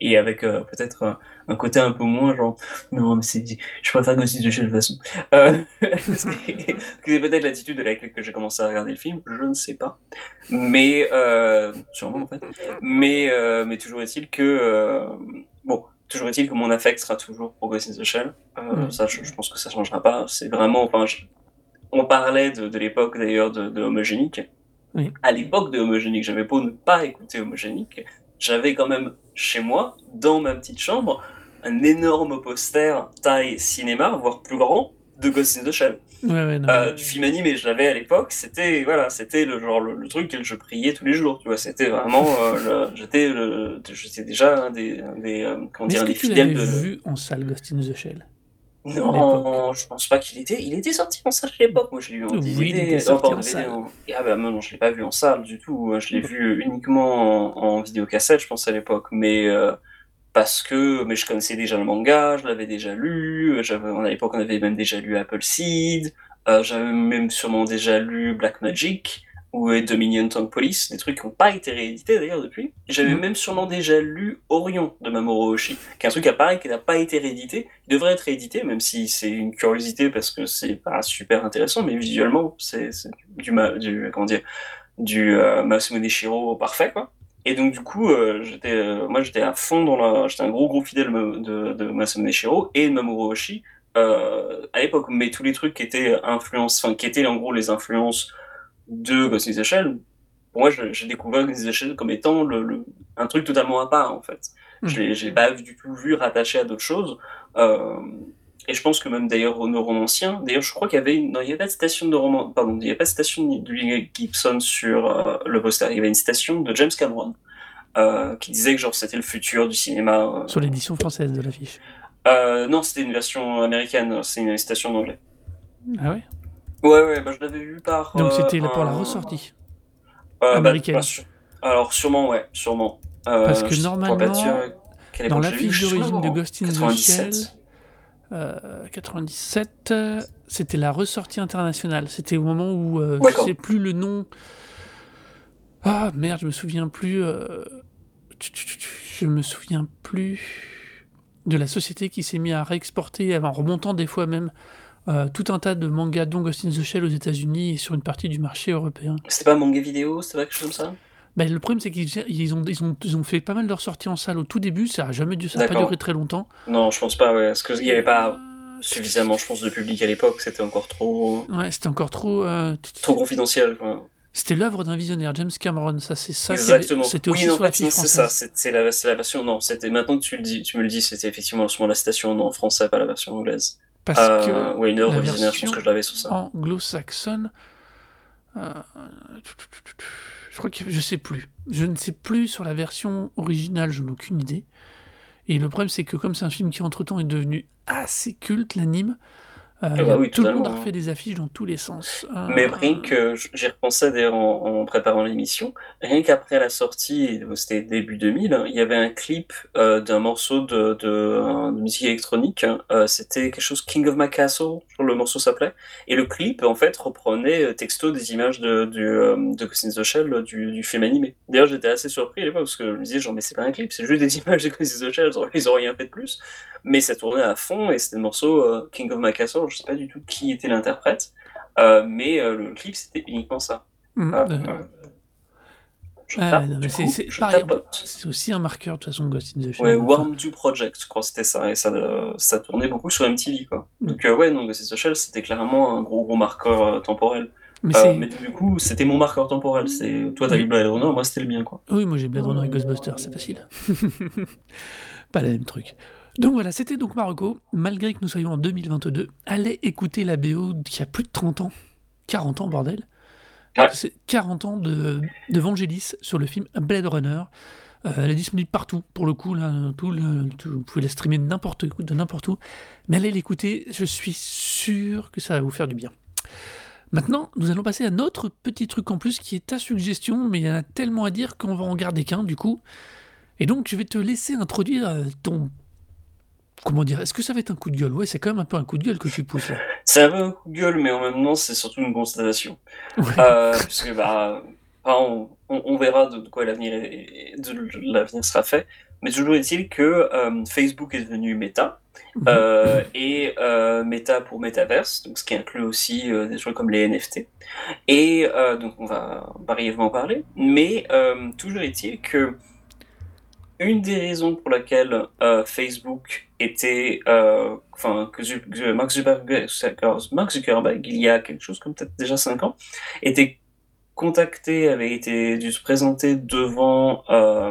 Et avec peut-être un côté un peu moins genre non mais c'est je préfère Ghost in the Shell de toute façon. Euh, <laughs> <laughs> c'est peut-être l'attitude avec laquelle je commencé à regarder le film je ne sais pas. Mais euh, sûrement en fait. Mais euh, mais toujours est-il que bon toujours est-il que mon affect sera toujours pour Ghost in the Shell. Mm. ça je, je pense que ça changera pas. C'est vraiment enfin je- on parlait de, de l'époque d'ailleurs de, de Homogénique. Oui. à l'époque de Homogénique j'avais beau ne pas écouter Homogénique j'avais quand même chez moi, dans ma petite chambre, un énorme poster taille cinéma, voire plus grand, de Ghost in the Shell. Ouais, ouais, non. Euh, du film animé, je l'avais à l'époque, c'était voilà, c'était le genre le, le truc que je priais tous les jours, tu vois, c'était vraiment, euh, <laughs> j'étais j'étais déjà un des, un des euh, comment dire, que des tu fidèles l'avais de. vu en salle Ghost in the Shell? Non, je pense pas qu'il était. Il était sorti en salle à l'époque. Moi, je l'ai vu en Oui, DVD. il était non, sorti en salle. en- Ah bah non, non, je l'ai pas vu en salle du tout. Je l'ai vu uniquement en, en vidéocassette, je pense à l'époque. Mais euh, parce que, mais je connaissais déjà le manga, je l'avais déjà lu. À l'époque, on avait même déjà lu Apple Seed. Euh, j'avais même sûrement déjà lu Black Magic ou Dominion Tongue Police, des trucs qui n'ont pas été réédités d'ailleurs depuis. J'avais Mhm. même sûrement déjà lu Orion de Mamoru Oshii, qui est un truc à pareil qui n'a pas été réédité. Il devrait être réédité, même si c'est une curiosité parce que c'est pas super intéressant, mais visuellement, c'est du, du, comment dire, du euh, Masamune Shiro parfait, quoi. Et donc, du coup, euh, j'étais, euh, moi, j'étais à fond dans la, j'étais un gros, gros fidèle de, de, Shiro et de Mamoru Oshii, euh, à l'époque. Mais tous les trucs qui étaient influence, enfin, qui étaient en gros les influences de Ghost in the Shell, pour moi, j'ai découvert Ghost in the Shell comme étant le, le- un truc totalement à part, en fait. Mm. Je l'ai j'ai pas du tout vu rattaché à d'autres choses. Et je pense que même d'ailleurs au neuromancien, d'ailleurs je crois qu'il y avait une, non, il y avait pas de citation de roman, pardon, il y avait pas de citation de Gibson sur euh, le poster, il y avait une citation de James Cameron euh, qui disait que genre c'était le futur du cinéma. euh. Sur l'édition française de l'affiche. Non, c'était une version américaine, c'est une citation en anglais. Ah ouais? Ouais, ouais, bah, je l'avais vu par. Donc c'était pour la ressortie. bah, américaine. bah, su- alors sûrement, ouais, sûrement. Parce que normalement, Dans l'affiche d'origine de Ghost in the 97. Shell, euh, 97, euh, c'était la ressortie internationale. C'était au moment où euh, je sais plus le nom. Ah merde, je me souviens plus. euh, Je me souviens plus de la société qui s'est mis à réexporter, en remontant des fois même euh, tout un tas de mangas dont Ghost in the Shell aux États-Unis et sur une partie du marché européen. C'était pas manga vidéo, c'était pas quelque chose comme ça? Ben, le problème, c'est qu'ils ils ont, ils ont, ils ont fait pas mal de ressorties en salle au tout début. Ça a jamais dû, ça a pas duré très longtemps. Non, je pense pas, ouais. Parce qu'il n'y avait pas Euh, suffisamment, je pense, de public à l'époque. C'était encore trop, Ouais, c'était encore trop. euh, trop confidentiel, quoi. C'était l'œuvre d'un visionnaire, James Cameron. Ça, c'est ça. Exactement. C'était Oui, aussi non, sur la c'est ça. C'est la, c'est la version. Non, c'était maintenant que tu, le dis, tu me le dis, c'était effectivement la station en français, pas la version anglaise. Parce Euh, que ouais, une œuvre visionnaire, je pense que je l'avais sur ça. anglo-saxonne. euh, je crois que je sais plus. Je ne sais plus sur la version originale, je n'ai aucune idée. Et le problème, c'est que comme c'est un film qui entre-temps est devenu assez culte, l'anime, euh, Ah bah oui, tout le monde a refait des affiches dans tous les sens. Euh, Mais rien que j'y repensais d'ailleurs en, en préparant l'émission, rien qu'après la sortie, c'était début 2000, hein, il y avait un clip euh, d'un morceau de, de, de musique électronique. hein, euh, c'était quelque chose King of My Castle, le morceau s'appelait. Et le clip en fait reprenait texto des images de, euh, de Ghost in the Shell du, du film animé. D'ailleurs j'étais assez surpris à l'époque parce que je me disais genre mais c'est pas un clip, c'est juste des <laughs> images de Ghost in the Shell, ils auraient rien fait de plus. Mais ça tournait à fond et c'était le morceau King of My Castle, je sais pas du tout qui était l'interprète. Euh, mais euh, le clip c'était uniquement ça. du c'est aussi un marqueur de toute façon Ghost in the Shell. Ouais, Warm 2 Project, je crois que c'était ça, et ça, ça tournait beaucoup sur MTV, quoi. Mm. Donc, ouais, non, Ghost in the Shell, c'était clairement un gros, gros marqueur temporel. mais Euh, du coup, c'était mon marqueur temporel. C'est toi, t'as Oui. lu Blade Runner, moi, c'était le mien, quoi. Oui, moi j'ai Blade Runner et Ghostbusters, c'est facile. <laughs> Pas le même truc. Donc voilà, c'était donc Marocco. Malgré que nous soyons en 2022, allez écouter la BO qui a plus de 30 ans. 40 ans, bordel. Ouais. C'est 40 ans de, de Vangelis sur le film Blade Runner. Euh, elle est disponible partout, pour le coup, là, tout le- tout- vous pouvez la streamer de n'importe où, de n'importe où. Mais allez l'écouter, je suis sûr que ça va vous faire du bien. Maintenant, nous allons passer à notre petit truc en plus qui est ta suggestion, mais il y en a tellement à dire qu'on va en garder qu'un du coup. Et donc, je vais te laisser introduire euh, ton comment dire Est-ce que ça va être un coup de gueule? Ouais, c'est quand même un peu un coup de gueule que tu pousses. C'est un peu un coup de gueule, mais en même temps, c'est surtout une constatation. Ouais. Euh, parce que bah, on, on- on verra de, quoi l'avenir de, l'avenir sera fait. Mais toujours est-il que euh, Facebook est devenu Meta Mhm. euh, et euh, Meta pour Metaverse, donc ce qui inclut aussi euh, des trucs comme les NFT. Et donc on va brièvement en parler. Mais toujours est-il que une des raisons pour laquelle euh, Facebook était, euh, enfin que, Zu- que Mark Zuckerberg, Mark Zuckerberg, il y a quelque chose comme peut-être déjà 5 ans, était contacté, avait été dû se présenter devant euh,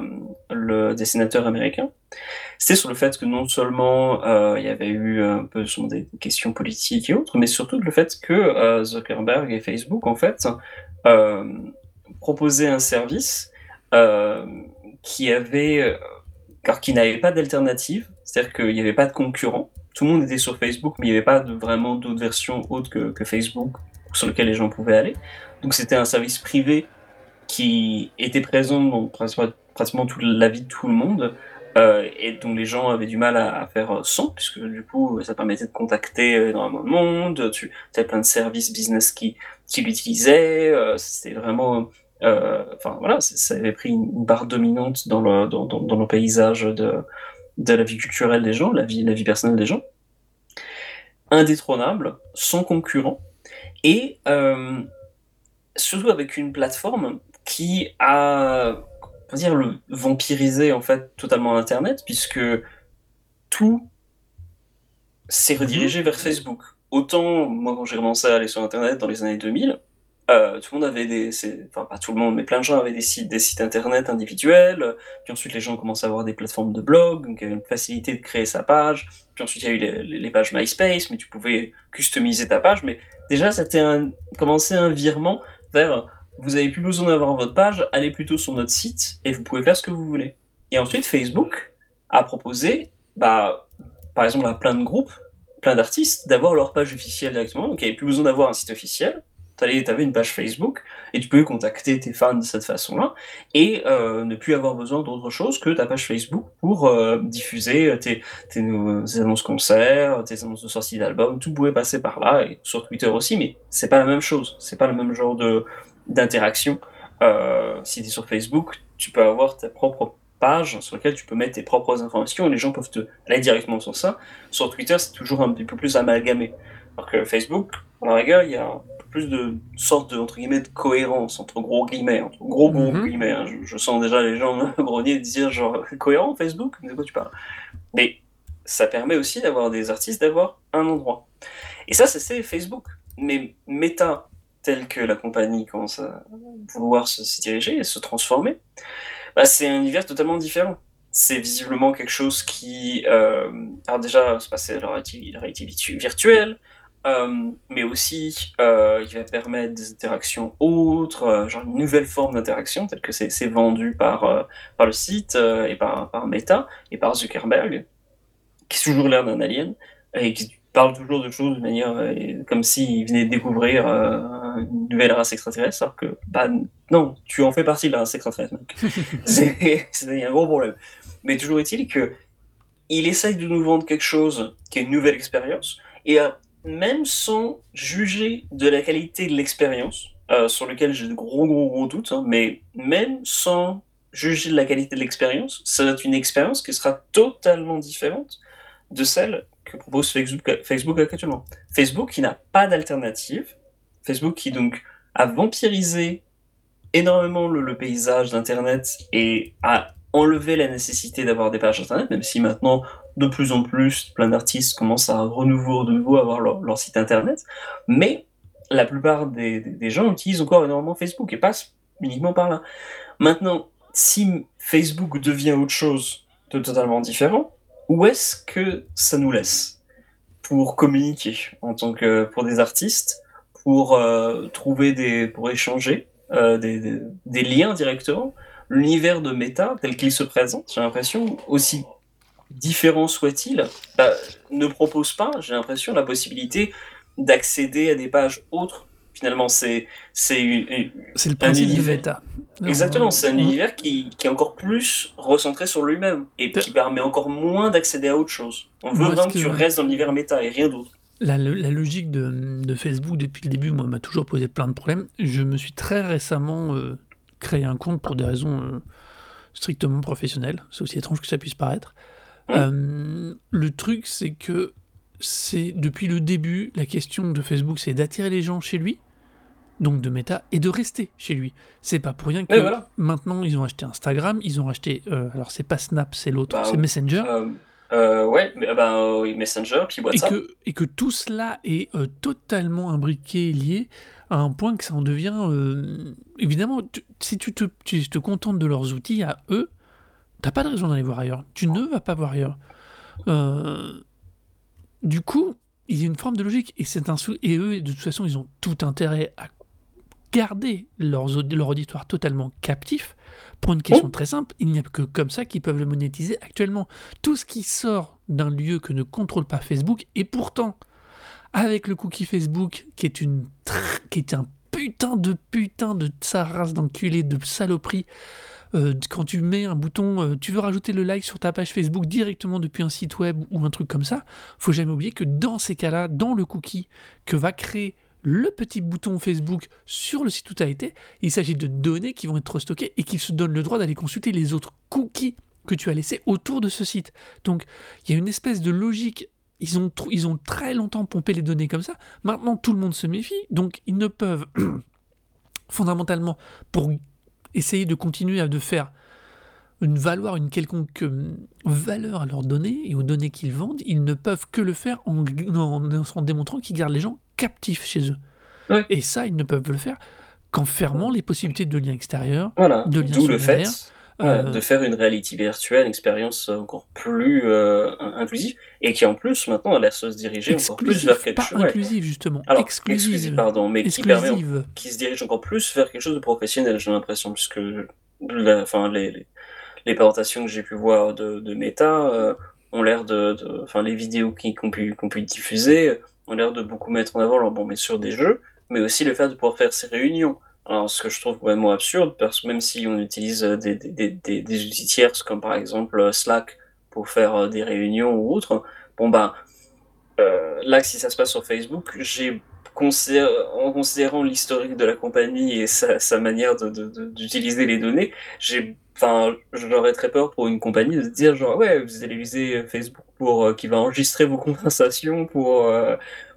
le dessinateur américain. C'était sur le fait que non seulement euh, il y avait eu un peu sur des questions politiques et autres, mais surtout le fait que euh, Zuckerberg et Facebook en fait euh, proposaient un service euh, qui avait, euh, car qui n'avait pas d'alternative, c'est-à-dire qu'il n'y avait pas de concurrent. Tout le monde était sur Facebook, mais il n'y avait pas vraiment d'autres versions autres que, Facebook sur lesquelles les gens pouvaient aller. Donc c'était un service privé qui était présent dans pratiquement, toute la vie de tout le monde euh, et dont les gens avaient du mal à, faire sans, puisque du coup ça permettait de contacter énormément de monde, tu avais plein de services business qui, l'utilisaient, euh, c'était vraiment... euh, Enfin voilà, ça avait pris une part dominante dans le, dans, dans, dans le paysage de, de la vie culturelle des gens, la vie, la vie personnelle des gens. Indétrônable, sans concurrent, et euh, surtout avec une plateforme qui a, on va dire, le vampirisé en fait totalement Internet, puisque tout s'est redirigé vers Facebook. Autant, moi, quand j'ai commencé à aller sur Internet dans les années 2000, euh, tout le monde avait des, enfin pas tout le monde, mais plein de gens avaient des sites, des sites Internet individuels. Puis ensuite, les gens commençaient à avoir des plateformes de blog, donc il y avait une facilité de créer sa page. Puis ensuite, il y a eu les- les pages MySpace, mais tu pouvais customiser ta page. Mais déjà, c'était un, commencer un virement vers vous avez plus besoin d'avoir votre page, allez plutôt sur notre site et vous pouvez faire ce que vous voulez. Et ensuite, Facebook a proposé, bah, par exemple, à plein de groupes, plein d'artistes, d'avoir leur page officielle directement. Donc, il n'y avait plus besoin d'avoir un site officiel. Tu avais une page Facebook et tu pouvais contacter tes fans de cette façon-là et euh, ne plus avoir besoin d'autre chose que ta page Facebook pour euh, diffuser tes, tes, annonces concerts, tes annonces de sortie d'albums. Tout pouvait passer par là et sur Twitter aussi, mais c'est pas la même chose. C'est pas le même genre de d'interaction. Euh, si tu es sur Facebook, tu peux avoir ta propre page sur laquelle tu peux mettre tes propres informations et les gens peuvent te aller directement sur ça. Sur Twitter, c'est toujours un petit peu plus amalgamé. Alors que Facebook, à la rigueur, il y a plus de sorte de, entre guillemets, de cohérence, entre gros guillemets, entre gros gros Mhm. guillemets. hein. Je, je sens déjà les gens me <laughs> grogner et dire genre, <laughs> cohérent Facebook De quoi tu parles Mais ça permet aussi d'avoir des artistes, d'avoir un endroit. Et ça, c'est- Facebook. Mais Meta, tel que la compagnie commence à vouloir se, se diriger et se transformer, bah, c'est un univers totalement différent. C'est visiblement quelque chose qui, euh, alors déjà, se passer la réalité, virtuelle, euh, mais aussi euh, il va permettre des interactions autres, euh, genre une nouvelle forme d'interaction, telle que c'est c'est vendu par, euh, par le site et par, par Meta et par Zuckerberg, qui a toujours l'air d'un alien et qui parle toujours de choses de manière comme s'il venait de découvrir une nouvelle race extraterrestre, alors que bah, non, tu en fais partie de la race extraterrestre. mec. <laughs> C'est un gros problème. Mais toujours est-il que il essaye de nous vendre quelque chose qui est une nouvelle expérience, et même sans juger de la qualité de l'expérience, euh, sur lequel j'ai de gros gros gros doutes, hein, mais même sans juger de la qualité de l'expérience, ça va être une expérience qui sera totalement différente de celle que propose Facebook, actuellement. Facebook qui n'a pas d'alternative, Facebook qui donc a vampirisé énormément le, le paysage d'Internet et a enlevé la nécessité d'avoir des pages Internet, même si maintenant, de plus en plus, plein d'artistes commencent à renouveau, de nouveau avoir leur, site Internet. Mais la plupart des, gens utilisent encore énormément Facebook et passent uniquement par là. Maintenant, si Facebook devient autre chose de totalement différent, où est-ce que ça nous laisse pour communiquer en tant que pour des artistes, pour euh, trouver des, pour échanger euh, des, des- des liens directement? L'univers de Meta tel qu'il se présente, j'ai l'impression aussi différent soit-il, bah, ne propose pas, j'ai l'impression, la possibilité d'accéder à des pages autres Finalement, c'est c'est le principe. Exactement, c'est un On- univers qui, qui est encore plus recentré sur lui-même et qui permet encore moins d'accéder à autre chose. On veut vraiment ce que tu que- restes dans l'univers méta et rien d'autre. La, la logique de, de Facebook depuis le début, moi, m'a toujours posé plein de problèmes. Je me suis très récemment euh, créé un compte pour des raisons euh, strictement professionnelles. C'est aussi étrange que ça puisse paraître. Euh, le truc, c'est que c'est depuis le début, la question de Facebook, c'est d'attirer les gens chez lui, donc de Meta, et de rester chez lui. C'est pas pour rien que voilà. maintenant ils ont acheté Instagram, ils ont acheté, euh, alors c'est pas Snap, c'est l'autre, Bah, c'est Messenger. Euh, euh, ouais, mais, ah bah, euh, oui, Messenger, puis et WhatsApp. que, et que tout cela est totalement imbriqué, lié à un point que ça en devient... évidemment, tu- si tu te, tu te contentes de leurs outils à eux, t'as pas de raison d'aller voir ailleurs. Tu ne vas pas voir ailleurs. Euh, du coup, il y a une forme de logique. Et, c'est un sou- et eux, de toute façon, ils ont tout intérêt à garder leurs, aud- leur auditoire totalement captif pour une question très simple. Il n'y a que comme ça qu'ils peuvent le monétiser actuellement. Tout ce qui sort d'un lieu que ne contrôle pas Facebook, et pourtant, avec le cookie Facebook, qui est, une tr- qui est un putain de putain de sa race d'enculé, de saloperie, euh, quand tu mets un bouton, euh, tu veux rajouter le like sur ta page Facebook directement depuis un site web ou un truc comme ça, faut jamais oublier que dans ces cas-là, dans le cookie que va créer le petit bouton Facebook sur le site où tu as été, il s'agit de données qui vont être stockées et qui se donnent le droit d'aller consulter les autres cookies que tu as laissés autour de ce site. Donc il y a une espèce de logique. Ils ont, ils ont très longtemps pompé les données comme ça. Maintenant, tout le monde se méfie. Donc, ils ne peuvent, <clears throat> fondamentalement, pour essayer de continuer à de faire une valoir une quelconque euh, valeur à leurs données et aux données qu'ils vendent, ils ne peuvent que le faire en, en, en démontrant qu'ils gardent les gens captifs chez eux. Ouais. Et ça, ils ne peuvent le faire qu'en fermant les possibilités de liens extérieurs. Voilà, de liens d'où le fait euh, de faire une réalité virtuelle, une expérience encore plus euh, in- inclusive, et qui en plus maintenant a l'air de se diriger encore plus vers quelque pas chose. inclusive justement, Alors, exclusive, exclusive, pardon, mais qui permet exclusive. qui se dirige encore plus vers quelque chose de professionnel, j'ai l'impression, puisque la, enfin, les, les, les présentations que j'ai pu voir de, de Meta euh, ont l'air de, de- enfin, les vidéos qui- qu'on pu, qu'on pu diffuser ont l'air de beaucoup mettre en avant, alors bon, mais sur des jeux, mais aussi le fait de pouvoir faire ces réunions. Alors, ce que je trouve vraiment absurde, parce que même si on utilise euh, des, des, des, des, outils tierces, comme par exemple euh, Slack, pour faire euh, des réunions ou autre, bon, euh, là, si ça se passe sur Facebook, j'ai en considérant l'historique de la compagnie et sa, sa manière d'utiliser les données, j'ai, enfin, j'aurais très peur pour une compagnie de se dire genre ouais, vous allez utiliser Facebook pour euh, qui va enregistrer vos <laughs> conversations pour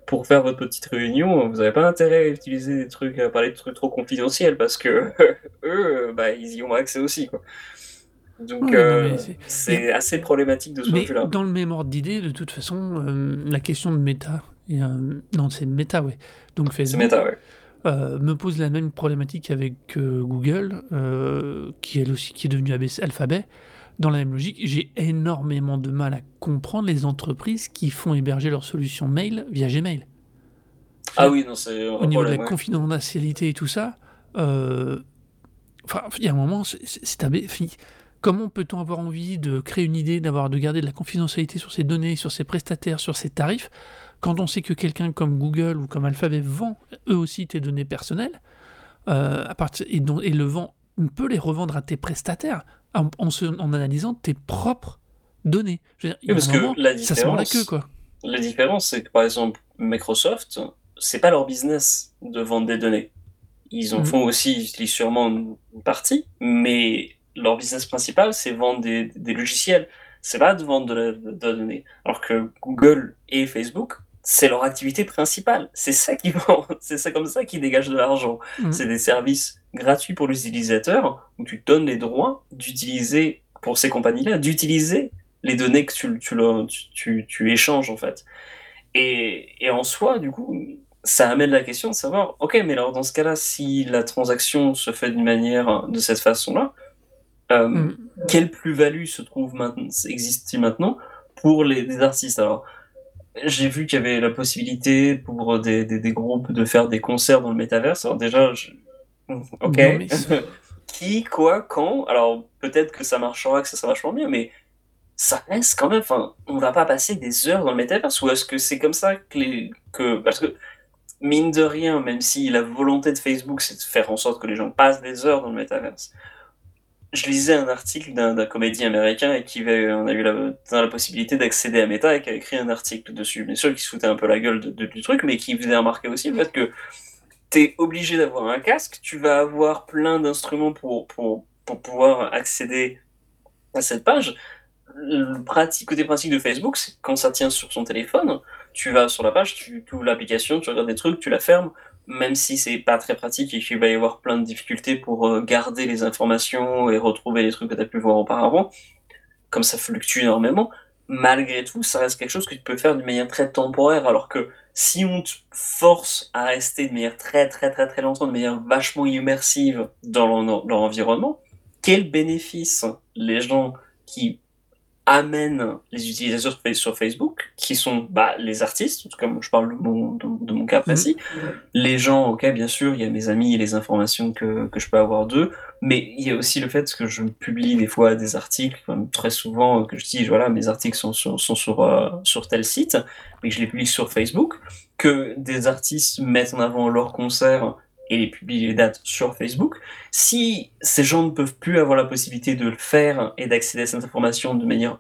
pour faire votre petite réunion. Vous n'avez pas intérêt à utiliser des trucs, à parler de trucs trop confidentiels parce que <laughs> eux, bah, ils y ont accès aussi quoi. Donc euh, c'est- assez problématique de ce point de vue-là. dans le même ordre d'idée, de toute façon, euh, la question de méta, et, euh, non, c'est méta, ouais. Donc Facebook méta, ouais. euh, me pose la même problématique avec Google, qui elle aussi qui est devenu ABC, Alphabet. Dans la même logique, j'ai énormément de mal à comprendre les entreprises qui font héberger leurs solutions mail via Gmail. Ah oui, non, c'est Au niveau de la ouais. confidentialité et tout ça, euh, enfin, il y a un moment, c'est- abé- Comment peut-on avoir envie de créer une idée, d'avoir de garder de la confidentialité sur ses données, sur ses prestataires, sur ses tarifs, quand on sait que quelqu'un comme Google ou comme Alphabet vend eux aussi tes données personnelles, euh, à partir, et, dont- et le vend, on peut les revendre à tes prestataires en, en se- en analysant tes propres données. Je veux dire, il y a Oui, parce que moment, la ça se mord la différence- queue, quoi. La différence, c'est que par exemple, Microsoft, c'est pas leur business de vendre des données. Ils en Mhm. font aussi, utilisent sûrement une partie, mais leur business principal, c'est vendre des, des logiciels. C'est pas de vendre de la, de la donnée. Alors que Google et Facebook, c'est leur activité principale. C'est ça qui <laughs> vend, c'est ça comme ça qui dégage de l'argent. Mhm. C'est des services gratuits pour les utilisateurs où tu donnes les droits d'utiliser, pour ces compagnies-là, d'utiliser les données que tu, tu, leur- tu, tu, tu échanges en fait. Et, et en soi, du coup, ça amène la question de savoir, ok, mais alors dans ce cas-là, si la transaction se fait d'une manière, de cette façon-là, euh, Mhm. quelle plus-value se trouve maintenant, existe-t-il maintenant pour les, les artistes? Alors, j'ai vu qu'il y avait la possibilité pour des, des, des groupes de faire des concerts dans le métaverse. Alors déjà, je... ok. Non, mais c'est- <laughs> Qui, quoi, quand? Alors peut-être que ça marchera, que ça sera vachement bien, mais ça reste quand même. Enfin, on va pas passer des heures dans le métaverse ou est-ce que c'est comme ça que les que parce que mine de rien, même si la volonté de Facebook, c'est de faire en sorte que les gens passent des heures dans le métaverse. Je lisais un article d'un comédien américain et qui avait, on a eu la possibilité d'accéder à Meta et qui a écrit un article dessus. Bien sûr, qui se foutait un peu la gueule de- de- du truc, mais qui faisait remarquer aussi le fait que tu es obligé d'avoir un casque, tu vas avoir plein d'instruments pour, pour, pour pouvoir accéder à cette page. Le côté pratique de Facebook, c'est quand ça tient sur son téléphone, tu vas sur la page, tu ouvres l'application, tu regardes des trucs, tu la fermes, même si c'est pas très pratique et qu'il va y avoir plein de difficultés pour euh, garder les informations et retrouver les trucs que tu as pu voir auparavant, comme ça fluctue énormément, malgré tout, ça reste quelque chose que tu peux faire d'une manière très temporaire, alors que si on te force à rester de manière très très très très longtemps, de manière vachement immersive dans dans l'environnement, quel bénéfice les gens qui amènent les utilisateurs sur- Facebook, qui sont bah, les artistes, en tout cas moi, je parle de mon, de, de mon cas précis, les gens, ok bien sûr, il y a mes amis et les informations que, que je peux avoir d'eux, mais il y a aussi le fait que je publie des fois des articles, comme très souvent que je dis, voilà, mes articles sont sur, sont sur, euh, sur tel site, mais que je les publie sur Facebook, que des artistes mettent en avant leurs concerts et les publient les dates sur Facebook. Si ces gens ne peuvent plus avoir la possibilité de le faire et d'accéder à cette information de manière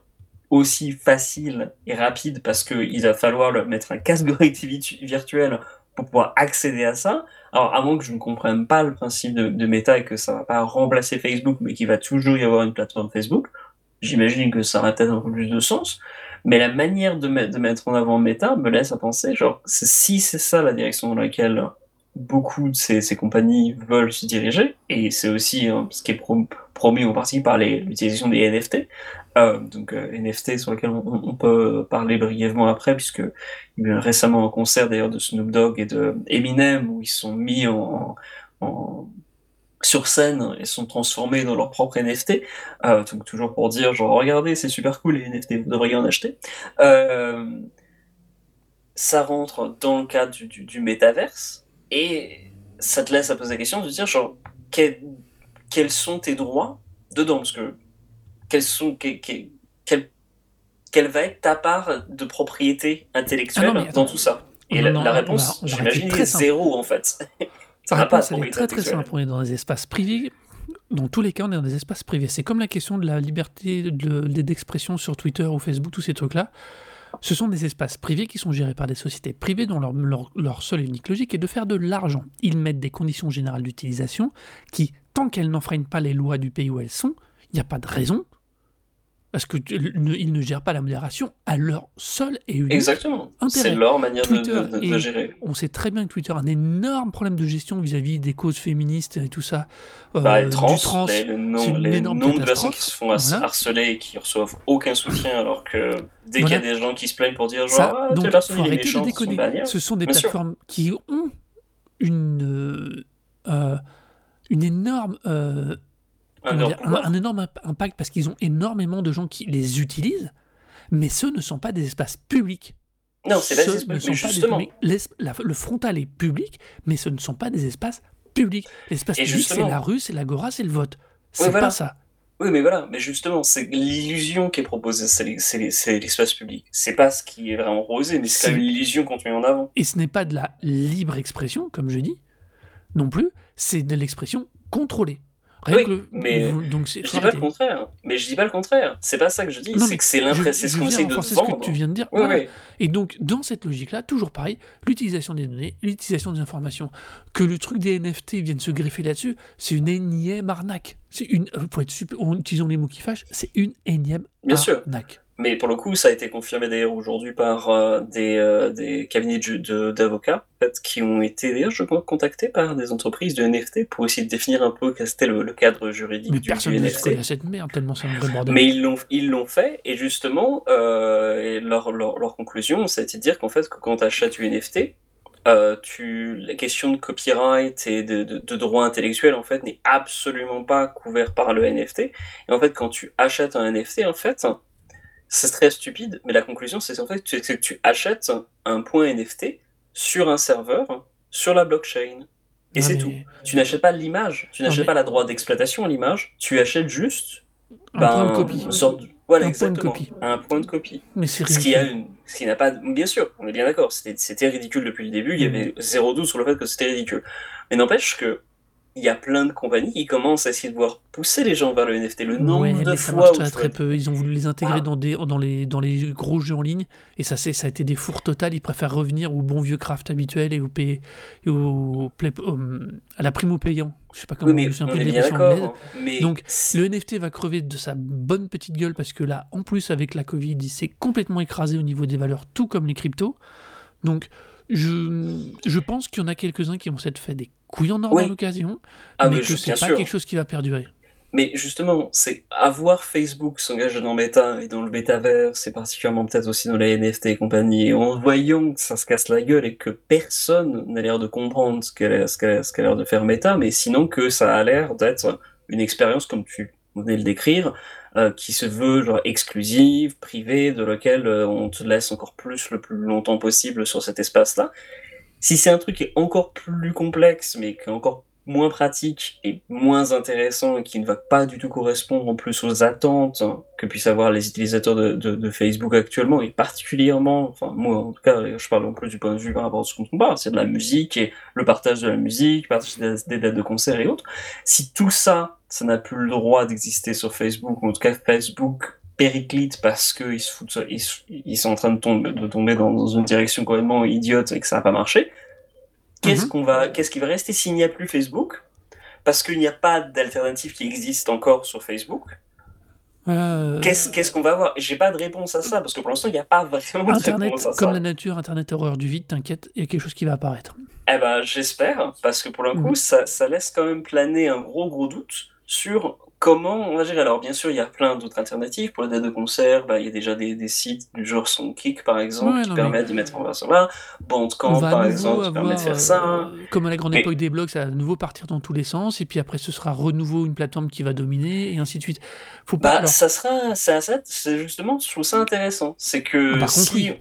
aussi facile et rapide parce qu'il va falloir leur mettre un casque de réactivité virtuelle pour pouvoir accéder à ça, alors à moins que je ne comprenne pas le principe de, de Meta et que ça va pas remplacer Facebook mais qu'il va toujours y avoir une plateforme Facebook, j'imagine que ça aurait peut-être un peu plus de sens. Mais la manière de, mettre- de mettre en avant Meta me laisse à penser, genre, si c'est ça la direction dans laquelle beaucoup de ces, ces compagnies veulent se diriger, et c'est aussi hein, ce qui est prom- promis en partie par l'utilisation des NFT, euh, donc euh, NFT sur lesquels on, peut parler brièvement après, puisque il y a eu récemment un concert d'ailleurs de Snoop Dogg et de Eminem où ils sont mis en, sur scène et sont transformés dans leur propre NFT. Euh, donc toujours pour dire genre regardez c'est super cool les NFT vous devriez en acheter. Euh, ça rentre dans le cadre du, du, métaverse et ça te laisse à poser la question de dire genre quel- quels sont tes droits dedans? Parce que quels sont que- que- quel- quelle va être ta part de propriété intellectuelle Ah non, mais attends. dans tout ça? Et Non, la, réponse on va j'imagine est zéro en fait ça <laughs> n'a pas elle est très très simple. On est dans des espaces privés. Dans tous les cas, on est dans des espaces privés. C'est comme la question de la liberté de- d'expression sur Twitter ou Facebook, tous ces trucs-là. Ce sont des espaces privés qui sont gérés par des sociétés privées dont leur, leur, leur seule et unique logique est de faire de l'argent. Ils mettent des conditions générales d'utilisation qui, tant qu'elles n'enfreignent pas les lois du pays où elles sont, il n'y a pas de raison. Parce qu'ils ne, ils ne gèrent pas la modération à leur seul et unique Exactement. C'est leur manière de, Twitter de- de- de gérer. on sait très bien que Twitter a un énorme problème de gestion vis-à-vis des causes féministes et tout ça. euh, Bah, les du trans, trans. les, le nom- les nombres de personnes qui se font Voilà. harceler et qui reçoivent aucun soutien, alors que dès qu'il y a des gens qui se plaignent pour dire genre, Ça, ah, donc, telle personne faut il est arrêter de méchant, sont bannis. Ce sont des Bien sûr. plateformes qui ont une, euh, une énorme, euh, Un dire, un, énorme imp- impact parce qu'ils ont énormément de gens qui les utilisent, mais ceux ne sont pas des espaces publics. Non, c'est des ne sont pas des justement. la- le frontal est public, mais ce ne sont pas des espaces publics. L'espace public, c'est la rue, c'est l'agora, c'est le vote. C'est voilà. pas ça. Oui, mais voilà, mais justement, c'est l'illusion qui est proposée, c'est les- c'est les- c'est l'espace public. C'est pas ce qui est vraiment proposé, mais c'est l'illusion qu'on met en avant. Et ce n'est pas de la libre expression, comme je dis, non plus, c'est de l'expression contrôlée. Rien Oui, que mais donc Je dis pas le contraire, mais je dis pas le contraire. C'est pas ça que je dis, c'est que c'est l'impression, c'est ce qu'on essaie de te ce vendre. que tu viens de dire. Oui, Voilà. oui. Et donc, dans cette logique-là, toujours pareil, l'utilisation des données, l'utilisation des informations, que le truc des NFT vienne se greffer là-dessus, c'est une énième arnaque. C'est une, euh, pour être super, en utilisant les mots qui fâchent, c'est une énième Bien sûr. arnaque. Mais pour le coup, ça a été confirmé d'ailleurs aujourd'hui par euh, des, euh, des cabinets de- de- d'avocats en fait, qui ont été d'ailleurs, je crois, contactés par des entreprises de NFT pour essayer de définir un peu quel était le, le cadre juridique Mais du, personne du NFT. à cette merde, tellement c'est un vrai bordel. Mais ils l'ont, ils l'ont fait, et justement, euh, et leur, leur, leur conclusion, c'était de dire qu'en fait, que quand tu achètes du NFT, euh, tu, la question de copyright et de, de, de droit intellectuel, en fait, n'est absolument pas couvert par le NFT. Et en fait, quand tu achètes un NFT, en fait, c'est très stupide, mais la conclusion, c'est en fait c'est que tu achètes un point NFT sur un serveur, sur la blockchain. Et Non, c'est mais- tout. Tu n'achètes pas l'image, tu n'achètes mais- pas la droit d'exploitation à l'image, tu achètes juste Un ben, point de copie. une sorte de- Voilà, Un point de exactement. copie. Un point de copie. Mais c'est Ce qui, a ridicule. une, ce qui n'a pas. Bien sûr, on est bien d'accord, c'était c'était ridicule depuis le début, il y Mhm. avait zéro doute sur le fait que c'était ridicule. Mais n'empêche que. Il y a plein de compagnies qui commencent à essayer de voir pousser les gens vers le NFT. Le nombre Ouais, de mais ça fois marche où très, peu. Ils ont voulu les intégrer Ah. dans, des, dans, les, dans les gros jeux en ligne et ça, ça a été des fours totales. Ils préfèrent revenir au bon vieux craft habituel et au, pay- et au play- au- à la prime au payant. Je sais pas comment Oui, mais on de d'accord. anglaise. hein. Mais Donc, Le NFT va crever de sa bonne petite gueule parce que là, en plus, avec la Covid, il s'est complètement écrasé au niveau des valeurs, tout comme les cryptos. Donc, je, je pense qu'il y en a quelques-uns qui vont s'être fait des couilles en or à l'occasion, Ah, mais mais que c'est pas sûr. quelque chose qui va perdurer. Mais justement, c'est avoir Facebook s'engager dans Meta et dans le métavers, c'est particulièrement peut-être aussi dans les NFT et compagnie, et en voyant que ça se casse la gueule et que personne n'a l'air de comprendre ce qu'elle ce qu'elle- ce qu'a l'air de faire Meta, mais sinon que ça a l'air d'être une expérience, comme tu venais de le décrire, euh, qui se veut genre exclusive, privée, de laquelle euh, on te laisse encore plus le plus longtemps possible sur cet espace-là. Si c'est un truc qui est encore plus complexe, mais qui est encore moins pratique et moins intéressant et qui ne va pas du tout correspondre en plus aux attentes hein, que puissent avoir les utilisateurs de, Facebook actuellement et particulièrement, enfin moi en tout cas, je parle en plus du point de vue par rapport à ce qu'on parle, c'est de la musique et le partage de la musique, partage des, des dates de concert et autres. Si tout ça, ça n'a plus le droit d'exister sur Facebook, ou en tout cas Facebook périclite parce qu'ils se foutent, ils, ils sont en train de tomber, de tomber dans, dans une direction complètement idiote et que ça n'a pas marché, qu'est-ce Mhm. qu'on va, qu'est-ce qui va rester s'il n'y a plus Facebook? Parce qu'il n'y a pas d'alternative qui existe encore sur Facebook. Euh, Qu'est-ce qu'on va avoir J'ai pas de réponse à ça parce que pour l'instant il n'y a pas vraiment de Internet, réponse à ça. comme la nature, Internet horreur du vide, t'inquiète, il y a quelque chose qui va apparaître. Eh ben, j'espère, parce que pour le coup, Mhm. ça, ça laisse quand même planer un gros gros doute sur comment on va gérer. Alors, bien sûr, il y a plein d'autres alternatives. Pour les dates de concert, bah, il y a déjà des, des sites du genre Songkick, par exemple, Ouais, qui non, mais- permettent d'y mettre en version là. On Bandcamp, par exemple, qui permet de faire ça. euh, comme à la grande Mais- époque des blogs, ça va à nouveau partir dans tous les sens, et puis après ce sera renouveau une plateforme qui va dominer, et ainsi de suite. Faut pas. Bah, alors, ça sera, ça, ça- c'est justement, je trouve ça intéressant. C'est que Ah, par contre, si, oui,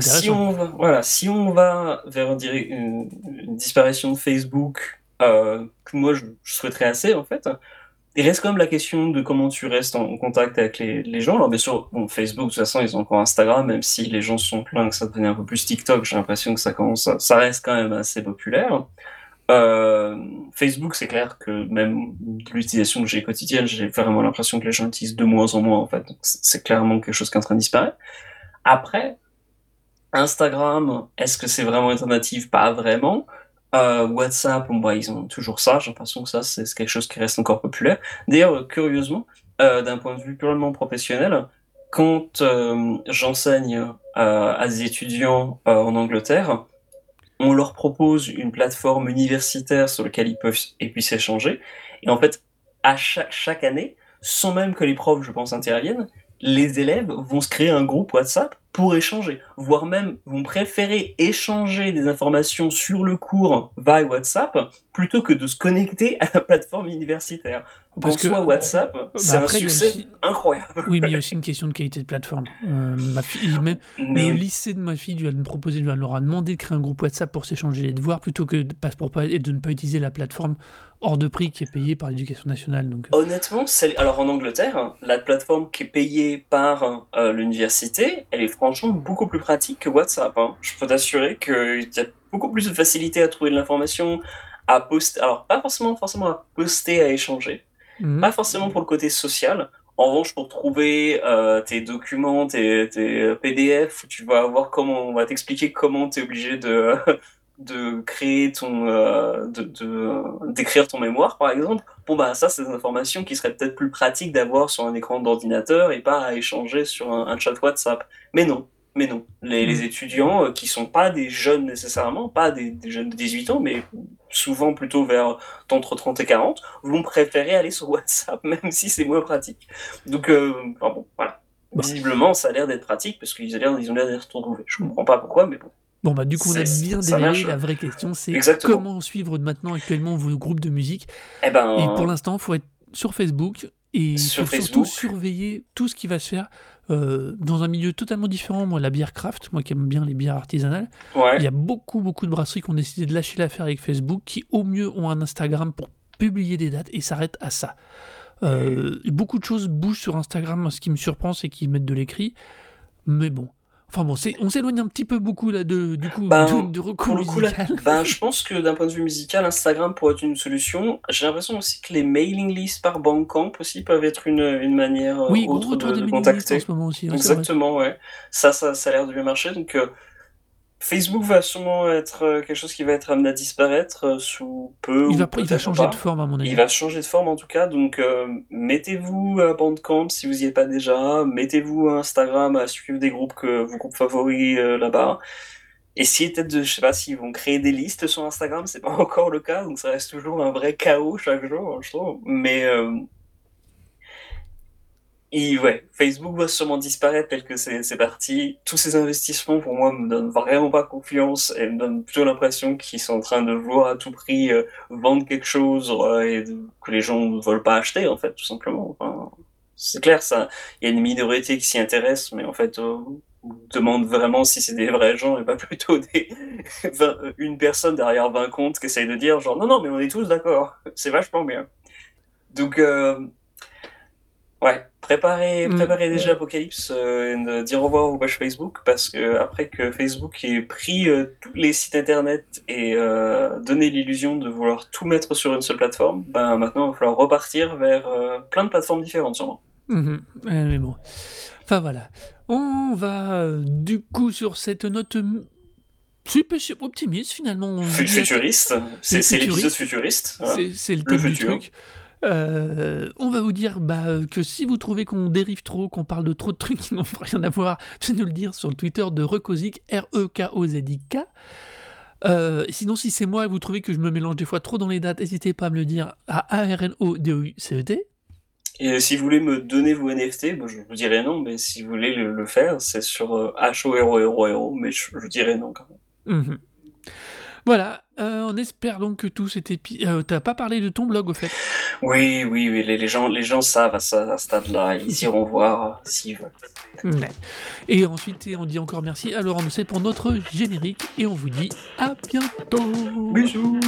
si on va, voilà, si on va vers une, dire- une- une disparition de Facebook, euh, que moi je, je souhaiterais assez en fait, il reste quand même la question de comment tu restes en contact avec les, gens. Alors bien sûr, bon, Facebook, de toute façon, ils ont encore Instagram, même si les gens sont plaints que ça devenait un peu plus TikTok, j'ai l'impression que ça commence, ça reste quand même assez populaire. Euh, Facebook, c'est clair que même l'utilisation que j'ai quotidienne, j'ai vraiment l'impression que les gens l'utilisent de moins en moins en fait. C'est clairement quelque chose qui est en train de disparaître. Après, Instagram, est-ce que c'est vraiment une alternative? Pas vraiment. Euh, WhatsApp, ils ont toujours ça. J'ai l'impression que ça, c'est quelque chose qui reste encore populaire. D'ailleurs, euh, curieusement, euh, d'un point de vue purement professionnel, quand j'enseigne à des étudiants en Angleterre, on leur propose une plateforme universitaire sur laquelle ils peuvent et puissent échanger. Et en fait, à chaque, chaque année, sans même que les profs, je pense, interviennent, les élèves vont se créer un groupe WhatsApp pour échanger, voire même vont préférer échanger des informations sur le cours via WhatsApp plutôt que de se connecter à la plateforme universitaire. Parce en que- soi, WhatsApp, c'est un a succès aussi- incroyable. Oui, mais il y a aussi une question de qualité de plateforme. Euh, ma fille, même Mais <laughs> le lycée de ma fille lui a proposé, lui leur a demandé de créer un groupe WhatsApp pour s'échanger les devoirs plutôt que de, pour pas, et de ne pas utiliser la plateforme hors de prix qui est payée par l'éducation nationale. Donc, euh, Honnêtement, alors en Angleterre, la plateforme qui est payée par euh, l'université, elle est franchement beaucoup plus pratique que WhatsApp. hein. Je peux t'assurer qu'il y a beaucoup plus de facilité à trouver de l'information, à poster. Alors pas forcément, forcément à poster, à échanger. mhm. Pas forcément pour le côté social. En revanche, pour trouver euh, tes documents, tes, tes PDF, tu vas avoir comment, on va t'expliquer comment tu es obligé de, <laughs> de créer ton, euh, de, d'écrire ton mémoire, par exemple. Bon, bah, ça, c'est des informations qui seraient peut-être plus pratiques d'avoir sur un écran d'ordinateur et pas à échanger sur un, un chat WhatsApp. Mais non. Mais non, les, les Mm. étudiants euh, qui sont pas des jeunes nécessairement, pas des, des jeunes de 18 ans, mais souvent plutôt vers entre 30 et 40, vont préférer aller sur WhatsApp, <laughs> même si c'est moins pratique. Donc, euh, enfin bon, voilà. Bon. Visiblement, ça a l'air d'être pratique parce qu'ils ont l'air ils ont l'air d'être retrouvés. Je comprends pas pourquoi, mais bon. Bon, bah, du coup, on a bien marche. La vraie question, c'est comment suivre maintenant actuellement vos groupes de musique. Eh ben, Et pour l'instant, il faut être sur Facebook et il Sur faut surtout surveiller tout ce qui va se faire euh, dans un milieu totalement différent. Moi, la bière craft, moi qui aime bien les bières artisanales, ouais. il y a beaucoup, beaucoup de brasseries qui ont décidé de lâcher l'affaire avec Facebook, qui au mieux ont un Instagram pour publier des dates et s'arrêtent à ça. Euh, beaucoup de choses bougent sur Instagram. Ce qui me surprend, c'est qu'ils mettent de l'écrit. Mais bon. Enfin bon, on s'éloigne un petit peu beaucoup là de, du coup Ben, de, de recours Pour le coup, là, ben, je <laughs> pense que d'un point de vue musical, Instagram pourrait être une solution. J'ai l'impression aussi que les mailing lists par Bandcamp aussi peuvent être une, une manière euh, Oui, autre de, de mailing lists en contacter. ce moment aussi. ouais, vrai. Exactement, ouais. Ça, ça, ça a l'air de bien marcher. Donc, euh, Facebook va sûrement être euh, quelque chose qui va être amené à disparaître euh, sous peu Il ou va, il va changer pas. de forme à mon avis. Il va changer de forme en tout cas, donc euh, mettez-vous à Bandcamp si vous n'y êtes pas déjà, mettez-vous à Instagram à suivre des groupes que vos groupes favoris euh, là-bas. Essayez peut-être de, je sais pas s'ils vont créer des listes sur Instagram, c'est pas <laughs> encore le cas, donc ça reste toujours un vrai chaos chaque jour, je trouve. Mais euh, et ouais, Facebook va sûrement disparaître tel que c'est parti. Tous ces investissements, pour moi, me donnent vraiment pas confiance et me donnent plutôt l'impression qu'ils sont en train de vouloir à tout prix euh, vendre quelque chose euh, et que les gens ne veulent pas acheter, en fait, tout simplement. Enfin, c'est clair, ça. Il y a une minorité qui s'y intéresse, mais en fait, euh, on demande vraiment si c'est des vrais gens et pas <laughs> plutôt des 20 une personne derrière 20 comptes qui essaye de dire genre non, non, mais on est tous d'accord, c'est vachement bien. Donc, euh, Ouais, préparez, Mm. déjà Apocalypse euh, et dire au revoir aux pages Facebook parce que après que Facebook ait pris euh, tous les sites internet et euh, donné l'illusion de vouloir tout mettre sur une seule plateforme, ben maintenant il va falloir repartir vers euh, plein de plateformes différentes sûrement. Ouais, mais bon. Enfin voilà. On va du coup sur cette note euh, super optimiste finalement. Futuriste, c'est l'épisode futuriste. voilà. C'est le Le futur. truc. Euh, on va vous dire bah, euh, que si vous trouvez qu'on dérive trop, qu'on parle de trop de trucs qui n'ont <laughs> rien à voir, venez nous le dire sur le Twitter de Recozic, R-E-K-O-Z-I-K. Euh, sinon, si c'est moi et vous trouvez que je me mélange des fois trop dans les dates, n'hésitez pas à me le dire à A-R-N-O-D-O-U-C-E-T. Et si vous voulez me donner vos NFT, je vous dirais non, mais si vous voulez le, le faire, c'est sur euh, H-O-R-O-R-O-R-O, mais je, je dirais non quand même. Mhm. Voilà, euh, on espère donc que tout cet épi... euh, T'as pas parlé de ton blog au fait. Oui, oui, oui, les, les gens, les gens savent à, ce stade-là, ils iront voir euh, s'ils veulent. Ouais. Et ensuite, on dit encore merci à Laurent Doucet pour notre générique et on vous dit à bientôt. Bisous